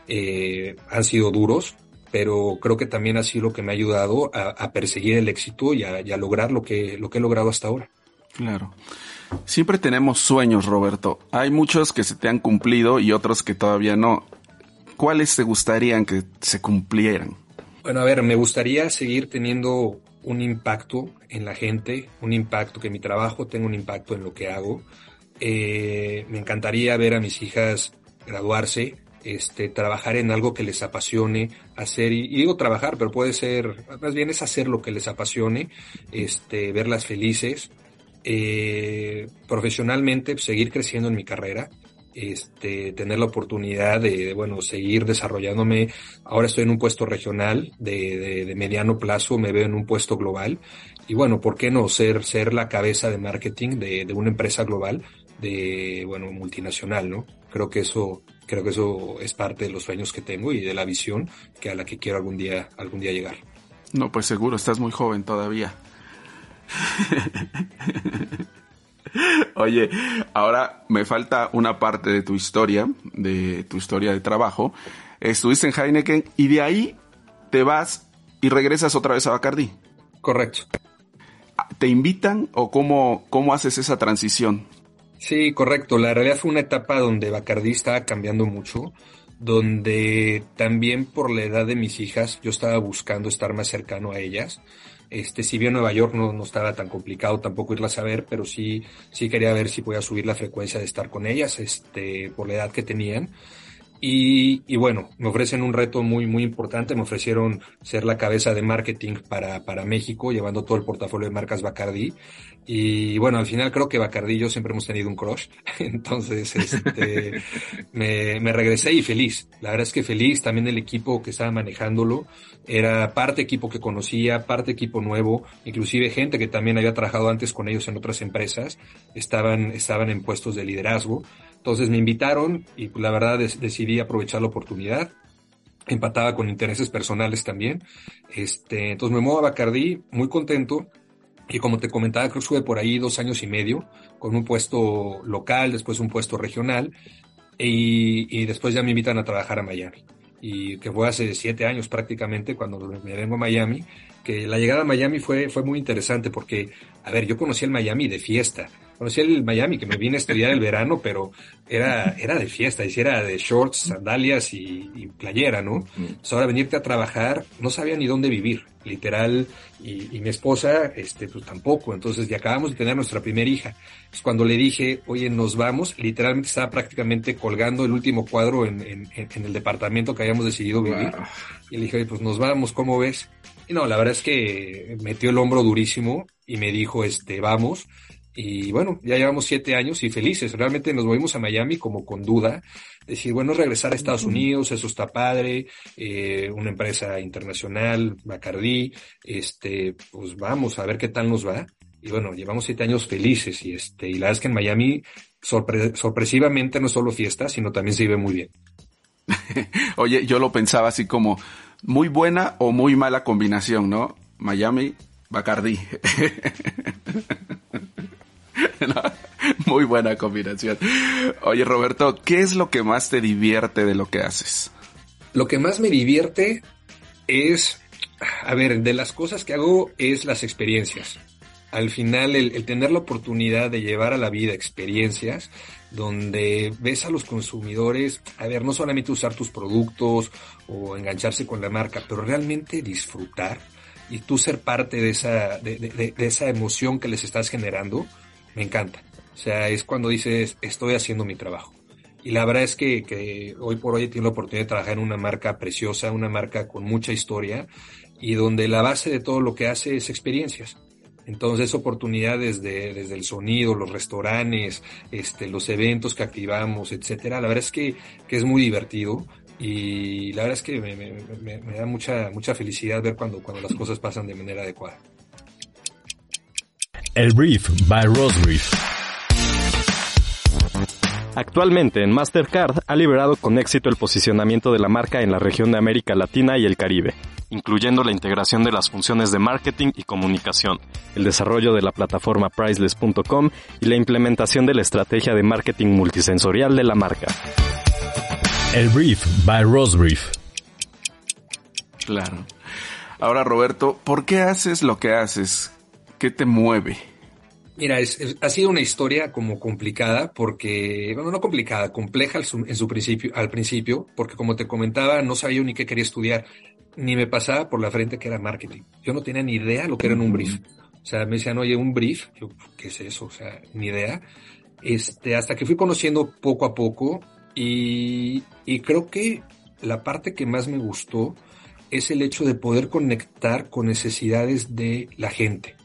Eh, han sido duros, pero creo que también ha sido lo que me ha ayudado a, perseguir el éxito y a, y a, lograr lo que, lo que he logrado hasta ahora. Claro. Siempre tenemos sueños, Roberto. Hay muchos que se te han cumplido y otros que todavía no. ¿Cuáles te gustarían que se cumplieran? Bueno, a ver, me gustaría seguir teniendo un impacto en la gente, un impacto, que mi trabajo tenga un impacto en lo que hago. Eh, me encantaría ver a mis hijas graduarse, este, trabajar en algo que les apasione, hacer, y, digo trabajar, pero puede ser, más bien es hacer lo que les apasione, este, verlas felices, eh, profesionalmente seguir creciendo en mi carrera, este, tener la oportunidad de, bueno, seguir desarrollándome. Ahora estoy en un puesto regional de, de, mediano plazo, me veo en un puesto global. Y bueno, ¿por qué no ser, ser la cabeza de marketing de, de una empresa global, de, bueno, multinacional, ¿no? Creo que eso, creo que eso es parte de los sueños que tengo y de la visión que a la que quiero algún día, algún día llegar. No, pues seguro, estás muy joven todavía. <laughs> Oye, ahora me falta una parte de tu historia, de tu historia de trabajo. Estuviste en Heineken y de ahí te vas y regresas otra vez a Bacardi. Correcto. ¿Te invitan o cómo, cómo haces esa transición? Sí, correcto. La realidad fue una etapa donde Bacardi estaba cambiando mucho, donde también por la edad de mis hijas yo estaba buscando estar más cercano a ellas. Este, si bien Nueva York no, no estaba tan complicado tampoco irlas a ver, pero sí, sí quería ver si podía subir la frecuencia de estar con ellas, este, por la edad que tenían. Y, y, bueno, me ofrecen un reto muy, muy importante. Me ofrecieron ser la cabeza de marketing para, para México, llevando todo el portafolio de marcas Bacardi. Y bueno, al final creo que Bacardi y yo siempre hemos tenido un crush. <laughs> Entonces, este, <laughs> me, me, regresé y feliz. La verdad es que feliz. También el equipo que estaba manejándolo era parte equipo que conocía, parte equipo nuevo, inclusive gente que también había trabajado antes con ellos en otras empresas. Estaban, estaban en puestos de liderazgo. Entonces me invitaron y la verdad decidí aprovechar la oportunidad empataba con intereses personales también. Este, entonces me muevo a Bacardi muy contento y como te comentaba, creo que estuve por ahí dos años y medio con un puesto local, después un puesto regional y, y después ya me invitan a trabajar a Miami. Y que fue hace siete años prácticamente cuando me vengo a Miami, que la llegada a Miami fue, fue muy interesante porque, a ver, yo conocí el Miami de fiesta, conocí el Miami que me vine a estudiar el verano, pero era, era de fiesta, y era de shorts, sandalias y, y playera, ¿no? Mm. Entonces ahora venirte a trabajar, no sabía ni dónde vivir, literal, y, y, mi esposa, este, pues tampoco, entonces ya acabamos de tener nuestra primera hija. Entonces cuando le dije, oye, nos vamos, literalmente estaba prácticamente colgando el último cuadro en, en, en el departamento que habíamos decidido vivir. Wow. Y le dije, oye, pues nos vamos, ¿cómo ves? Y no, la verdad es que metió el hombro durísimo y me dijo, este, vamos. Y bueno, ya llevamos siete años y felices. Realmente nos movimos a Miami como con duda. Decir, bueno, regresar a Estados Unidos, eso está padre, eh, una empresa internacional, Bacardi, este, pues vamos a ver qué tal nos va. Y bueno, llevamos siete años felices y este, y la verdad es que en Miami sorpre sorpresivamente no solo fiesta, sino también se vive muy bien. <laughs> Oye, yo lo pensaba así como muy buena o muy mala combinación, ¿no? Miami, Bacardi. <laughs> <laughs> muy buena combinación. Oye, Roberto, ¿qué es lo que más te divierte de lo que haces? Lo que más me divierte es, a ver, de las cosas que hago es las experiencias. Al final, el, tener la oportunidad de llevar a la vida experiencias donde ves a los consumidores, a ver, no solamente usar tus productos o engancharse con la marca, pero realmente disfrutar y tú ser parte de esa, de esa emoción que les estás generando, me encanta. O sea, es cuando dices, estoy haciendo mi trabajo. Y la verdad es que, que hoy por hoy tengo la oportunidad de trabajar en una marca preciosa, una marca con mucha historia y donde la base de todo lo que hace es experiencias. Entonces, oportunidades de, desde el sonido, los restaurantes, este, los eventos que activamos, etcétera. La verdad es que, que es muy divertido y la verdad es que me, me, da mucha, mucha felicidad ver cuando, cuando las cosas pasan de manera adecuada. El Brief by Rosbrief. Actualmente en Mastercard ha liberado con éxito el posicionamiento de la marca en la región de América Latina y el Caribe incluyendo la integración de las funciones de marketing y comunicación, el desarrollo de la plataforma priceless.com y la implementación de la estrategia de marketing multisensorial de la marca. El Brief by Rosbrief. Claro. Ahora, Roberto, ¿por qué haces lo que haces? ¿Qué te mueve? Mira, ha sido una historia como complicada porque, bueno, no complicada, compleja en su principio, al principio, porque como te comentaba, no sabía ni qué quería estudiar, ni me pasaba por la frente que era marketing. Yo no tenía ni idea lo que era un brief. O sea, me decían, oye, un brief, yo, ¿qué es eso? O sea, ni idea. Este, hasta que fui conociendo poco a poco y, y creo que la parte que más me gustó es el hecho de poder conectar con necesidades de la gente.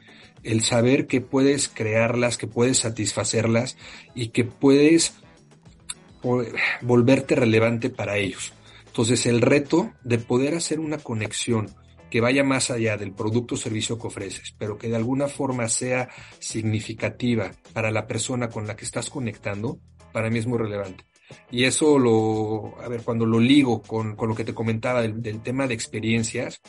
El saber que puedes crearlas, que puedes satisfacerlas y que puedes volverte relevante para ellos. Entonces el reto de poder hacer una conexión que vaya más allá del producto o servicio que ofreces, pero que de alguna forma sea significativa para la persona con la que estás conectando, para mí es muy relevante. Y eso lo, a ver, cuando lo ligo con, con lo que te comentaba del, del tema de experiencias,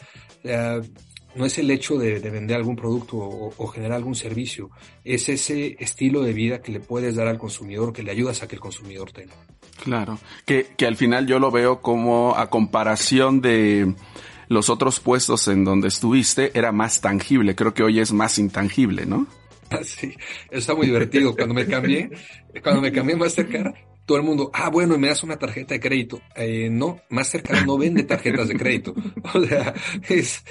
no es el hecho de, de vender algún producto o, o, generar algún servicio, es ese estilo de vida que le puedes dar al consumidor, que le ayudas a que el consumidor tenga. Claro, que, que al final yo lo veo como a comparación de los otros puestos en donde estuviste, era más tangible, creo que hoy es más intangible, ¿no? <laughs> Sí, está muy divertido. Cuando me cambié, cuando me cambié Mastercard, todo el mundo, ah, bueno, y me das una tarjeta de crédito. Eh, no, Mastercard no vende tarjetas de crédito. <laughs> O sea, es,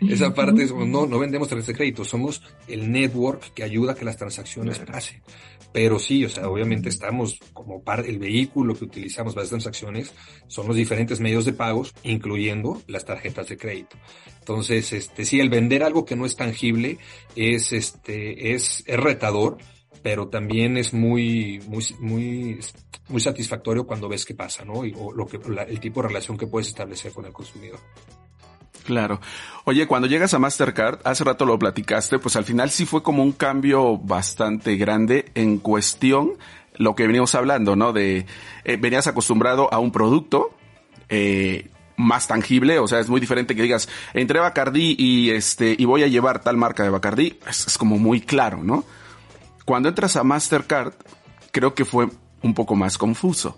esa parte es, no, no vendemos tarjetas de crédito, somos el network que ayuda a que las transacciones pasen. Pero sí, o sea, obviamente estamos como parte, el vehículo que utilizamos para las transacciones son los diferentes medios de pagos, incluyendo las tarjetas de crédito. Entonces, este, sí, el vender algo que no es tangible es, este, es, es retador, pero también es muy, muy, muy, muy satisfactorio cuando ves qué pasa, ¿no? Y, o lo que, la, el tipo de relación que puedes establecer con el consumidor. Claro. Oye, cuando llegas a Mastercard, hace rato lo platicaste, pues al final sí fue como un cambio bastante grande en cuestión lo que venimos hablando, ¿no? De eh, venías acostumbrado a un producto eh, más tangible, o sea, es muy diferente que digas, entré a Bacardi y este y voy a llevar tal marca de Bacardi, es, es como muy claro, ¿no? Cuando entras a Mastercard, creo que fue un poco más confuso.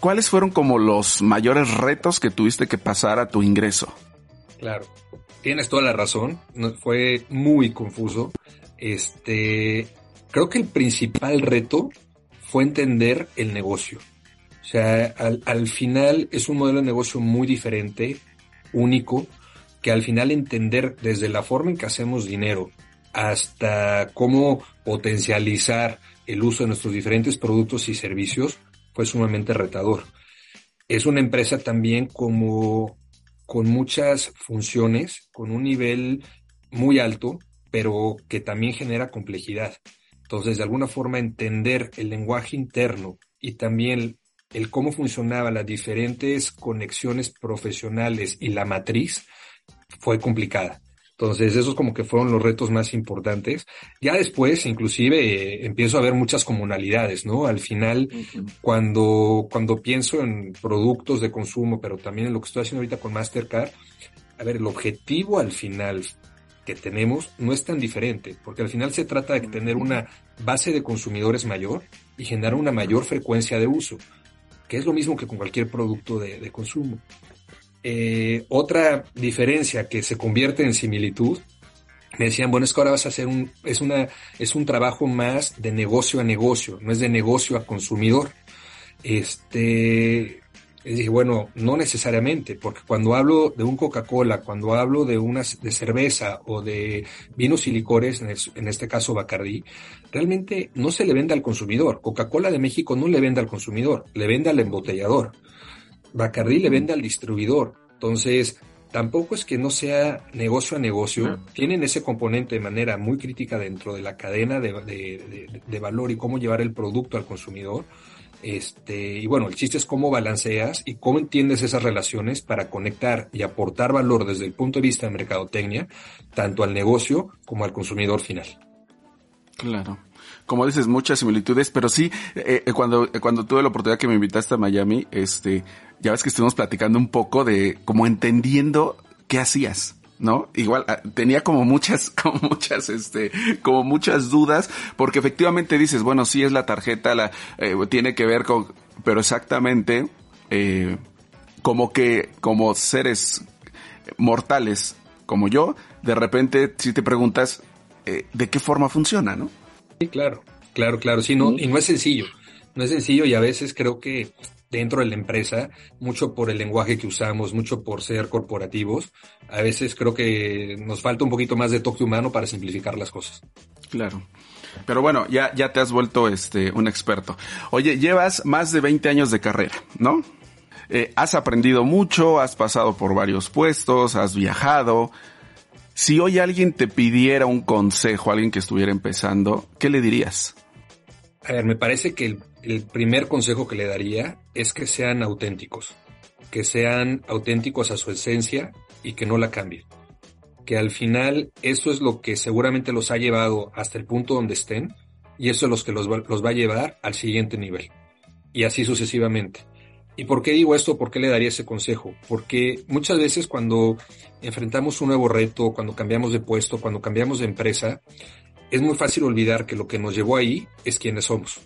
¿Cuáles fueron como los mayores retos que tuviste que pasar a tu ingreso? Claro, tienes toda la razón, fue muy confuso. Este, creo que el principal reto fue entender el negocio. O sea, al, al final es un modelo de negocio muy diferente, único, que al final entender desde la forma en que hacemos dinero, hasta cómo potencializar el uso de nuestros diferentes productos y servicios fue sumamente retador. Es una empresa también como con muchas funciones, con un nivel muy alto, pero que también genera complejidad. Entonces, de alguna forma, entender el lenguaje interno y también el cómo funcionaban las diferentes conexiones profesionales y la matriz fue complicada. Entonces, esos como que fueron los retos más importantes. Ya después, inclusive, eh, empiezo a ver muchas comunalidades, ¿no? Al final, uh -huh. cuando, cuando pienso en productos de consumo, pero también en lo que estoy haciendo ahorita con Mastercard, a ver, el objetivo al final que tenemos no es tan diferente, porque al final se trata de tener una base de consumidores mayor y generar una mayor frecuencia de uso, que es lo mismo que con cualquier producto de, de consumo. Eh, otra diferencia que se convierte en similitud, me decían, bueno, es que ahora vas a hacer un, es una, es un trabajo más de negocio a negocio, no es de negocio a consumidor. Este, dije, bueno, no necesariamente, porque cuando hablo de un Coca-Cola, cuando hablo de una de cerveza o de vinos y licores, en este caso Bacardí, realmente no se le vende al consumidor. Coca-Cola de México no le vende al consumidor, le vende al embotellador. Bacardí le vende al distribuidor. Entonces, tampoco es que no sea negocio a negocio. Uh -huh. Tienen ese componente de manera muy crítica dentro de la cadena de, de, de, de, valor y cómo llevar el producto al consumidor. Este, y bueno, el chiste es cómo balanceas y cómo entiendes esas relaciones para conectar y aportar valor desde el punto de vista de mercadotecnia, tanto al negocio como al consumidor final. Claro como dices, muchas similitudes, pero sí, eh, cuando, cuando tuve la oportunidad que me invitaste a Miami, este, ya ves que estuvimos platicando un poco de como entendiendo ¿qué hacías? ¿no? Igual ah, tenía como muchas, <laughs> como muchas, este, como muchas dudas, porque efectivamente dices, bueno, sí es la tarjeta, la, eh, tiene que ver con, pero exactamente, eh, como que, como seres mortales como yo, de repente si te preguntas eh, de qué forma funciona, ¿no? Sí, claro, claro, claro, sí, no, y no es sencillo, no es sencillo y a veces creo que dentro de la empresa, mucho por el lenguaje que usamos, mucho por ser corporativos, a veces creo que nos falta un poquito más de toque humano para simplificar las cosas. Claro. Pero bueno, ya, ya te has vuelto este, un experto. Oye, llevas más de 20 años de carrera, ¿no? Eh, has aprendido mucho, has pasado por varios puestos, has viajado. Si hoy alguien te pidiera un consejo, alguien que estuviera empezando, ¿qué le dirías? A ver, me parece que el primer consejo que le daría es que sean auténticos, que sean auténticos a su esencia y que no la cambien. Que al final eso es lo que seguramente los ha llevado hasta el punto donde estén y eso es lo que los va, los va a llevar al siguiente nivel. Y así sucesivamente. ¿Y por qué digo esto? ¿Por qué le daría ese consejo? Porque muchas veces cuando enfrentamos un nuevo reto, cuando cambiamos de puesto, cuando cambiamos de empresa, es muy fácil olvidar que lo que nos llevó ahí es quienes somos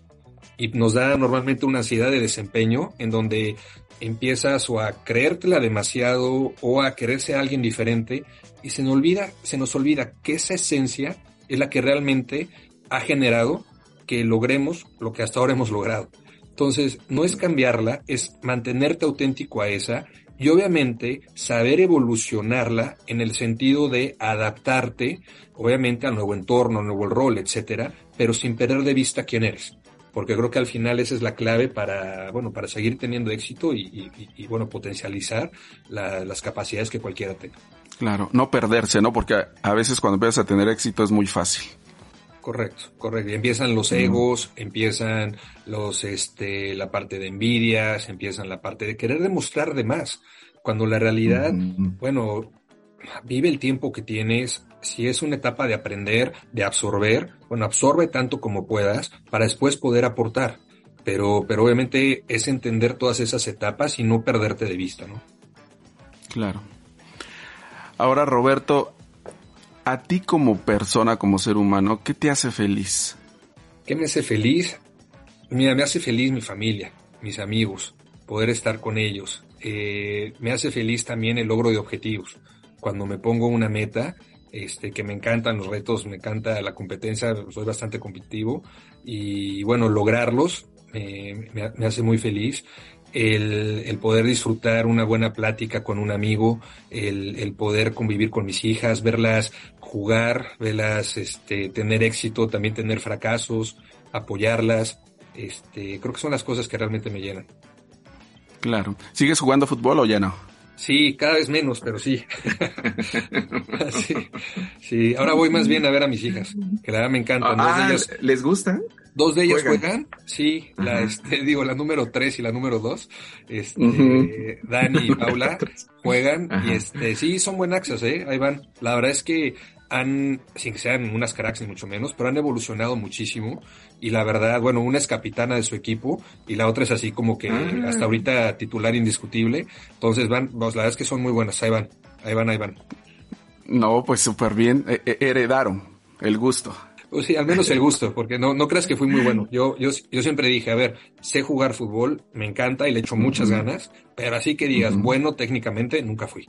y nos da normalmente una ansiedad de desempeño en donde empiezas o a creértela demasiado o a quererse a alguien diferente y se nos olvida, se nos olvida que esa esencia es la que realmente ha generado que logremos lo que hasta ahora hemos logrado. Entonces, no es cambiarla, es mantenerte auténtico a esa y obviamente saber evolucionarla en el sentido de adaptarte, obviamente al nuevo entorno, al nuevo rol, etcétera, pero sin perder de vista quién eres porque creo que al final esa es la clave para, bueno, para seguir teniendo éxito y, bueno, potencializar las capacidades que cualquiera tenga. Claro, no perderse, ¿no? Porque a, veces cuando empiezas a tener éxito es muy fácil. Correcto, correcto. empiezan los egos, empiezan los, este, la parte de envidias, empiezan la parte de querer demostrar de más. Cuando la realidad, bueno, vive el tiempo que tienes, si es una etapa de aprender, de absorber, bueno, absorbe tanto como puedas para después poder aportar. Pero, pero obviamente es entender todas esas etapas y no perderte de vista, ¿no? Claro. Ahora, Roberto, a ti como persona, como ser humano, ¿qué te hace feliz? ¿Qué me hace feliz? Mira, me hace feliz mi familia, mis amigos, poder estar con ellos. Eh, me hace feliz también el logro de objetivos. Cuando me pongo una meta, este, que me encantan los retos, me encanta la competencia, soy bastante competitivo y bueno, lograrlos me, hace muy feliz. El, poder disfrutar una buena plática con un amigo, el, poder convivir con mis hijas, verlas jugar, verlas este, tener éxito, también tener fracasos, apoyarlas, este, creo que son las cosas que realmente me llenan. Claro. ¿Sigues jugando fútbol o ya no? Sí, cada vez menos, pero <laughs> sí. sí. ahora voy más bien a ver a mis hijas, que la verdad me encantan. Ah, ¿les gusta? Dos de ellas juegan, sí, la, este, <laughs> digo, la número tres y la número dos, este, Dani y Paula <laughs> juegan, y este, sí, son buenaxas, eh, ahí van. La verdad es que han, sin que sean unas cracks ni mucho menos, pero han evolucionado muchísimo y la verdad, bueno, una es capitana de su equipo y la otra es así como que ah. hasta ahorita titular indiscutible. Entonces van, pues, la verdad es que son muy buenas, ahí van, ahí van, ahí van. No, pues súper bien, e, e, heredaron el gusto. Pues sí, al menos el gusto, porque no, no creas que fui muy bueno. Yo, yo, yo siempre dije, a ver, sé jugar fútbol, me encanta y le echo muchas ganas, pero así que digas, bueno, técnicamente nunca fui.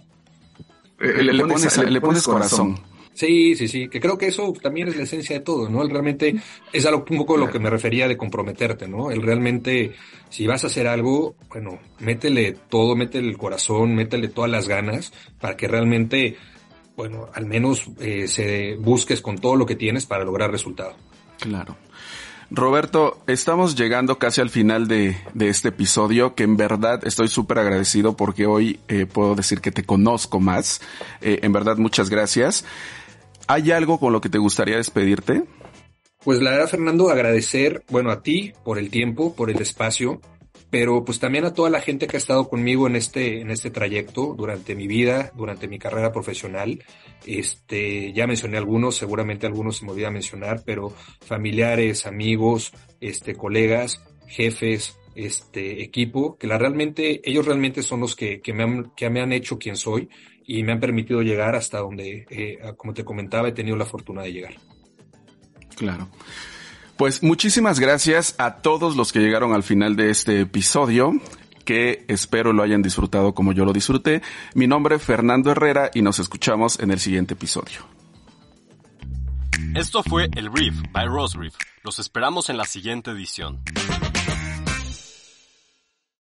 Eh, le, pones, le, pones, corazón. Sí, sí, sí, que creo que eso también es la esencia de todo, ¿no? El realmente es algo un poco lo que me refería de comprometerte, ¿no? El realmente, si vas a hacer algo, bueno, métele todo, métele el corazón, métele todas las ganas para que realmente, bueno, al menos eh, se busques con todo lo que tienes para lograr resultado. Claro. Roberto, estamos llegando casi al final de, de este episodio, que en verdad estoy súper agradecido porque hoy eh, puedo decir que te conozco más. Eh, en verdad, muchas gracias. ¿Hay algo con lo que te gustaría despedirte? Pues la verdad, Fernando, agradecer, bueno, a ti por el tiempo, por el espacio, pero pues también a toda la gente que ha estado conmigo en este, en este trayecto durante mi vida, durante mi carrera profesional. Este, ya mencioné algunos, seguramente algunos se me olvida mencionar, pero familiares, amigos, este, colegas, jefes, este equipo, que la realmente, ellos realmente son los que, que, me han, que me han hecho quien soy y me han permitido llegar hasta donde, eh, como te comentaba, he tenido la fortuna de llegar. Claro. Pues muchísimas gracias a todos los que llegaron al final de este episodio que espero lo hayan disfrutado como yo lo disfruté. Mi nombre es Fernando Herrera y nos escuchamos en el siguiente episodio. Esto fue El Brief by Rose Los esperamos en la siguiente edición.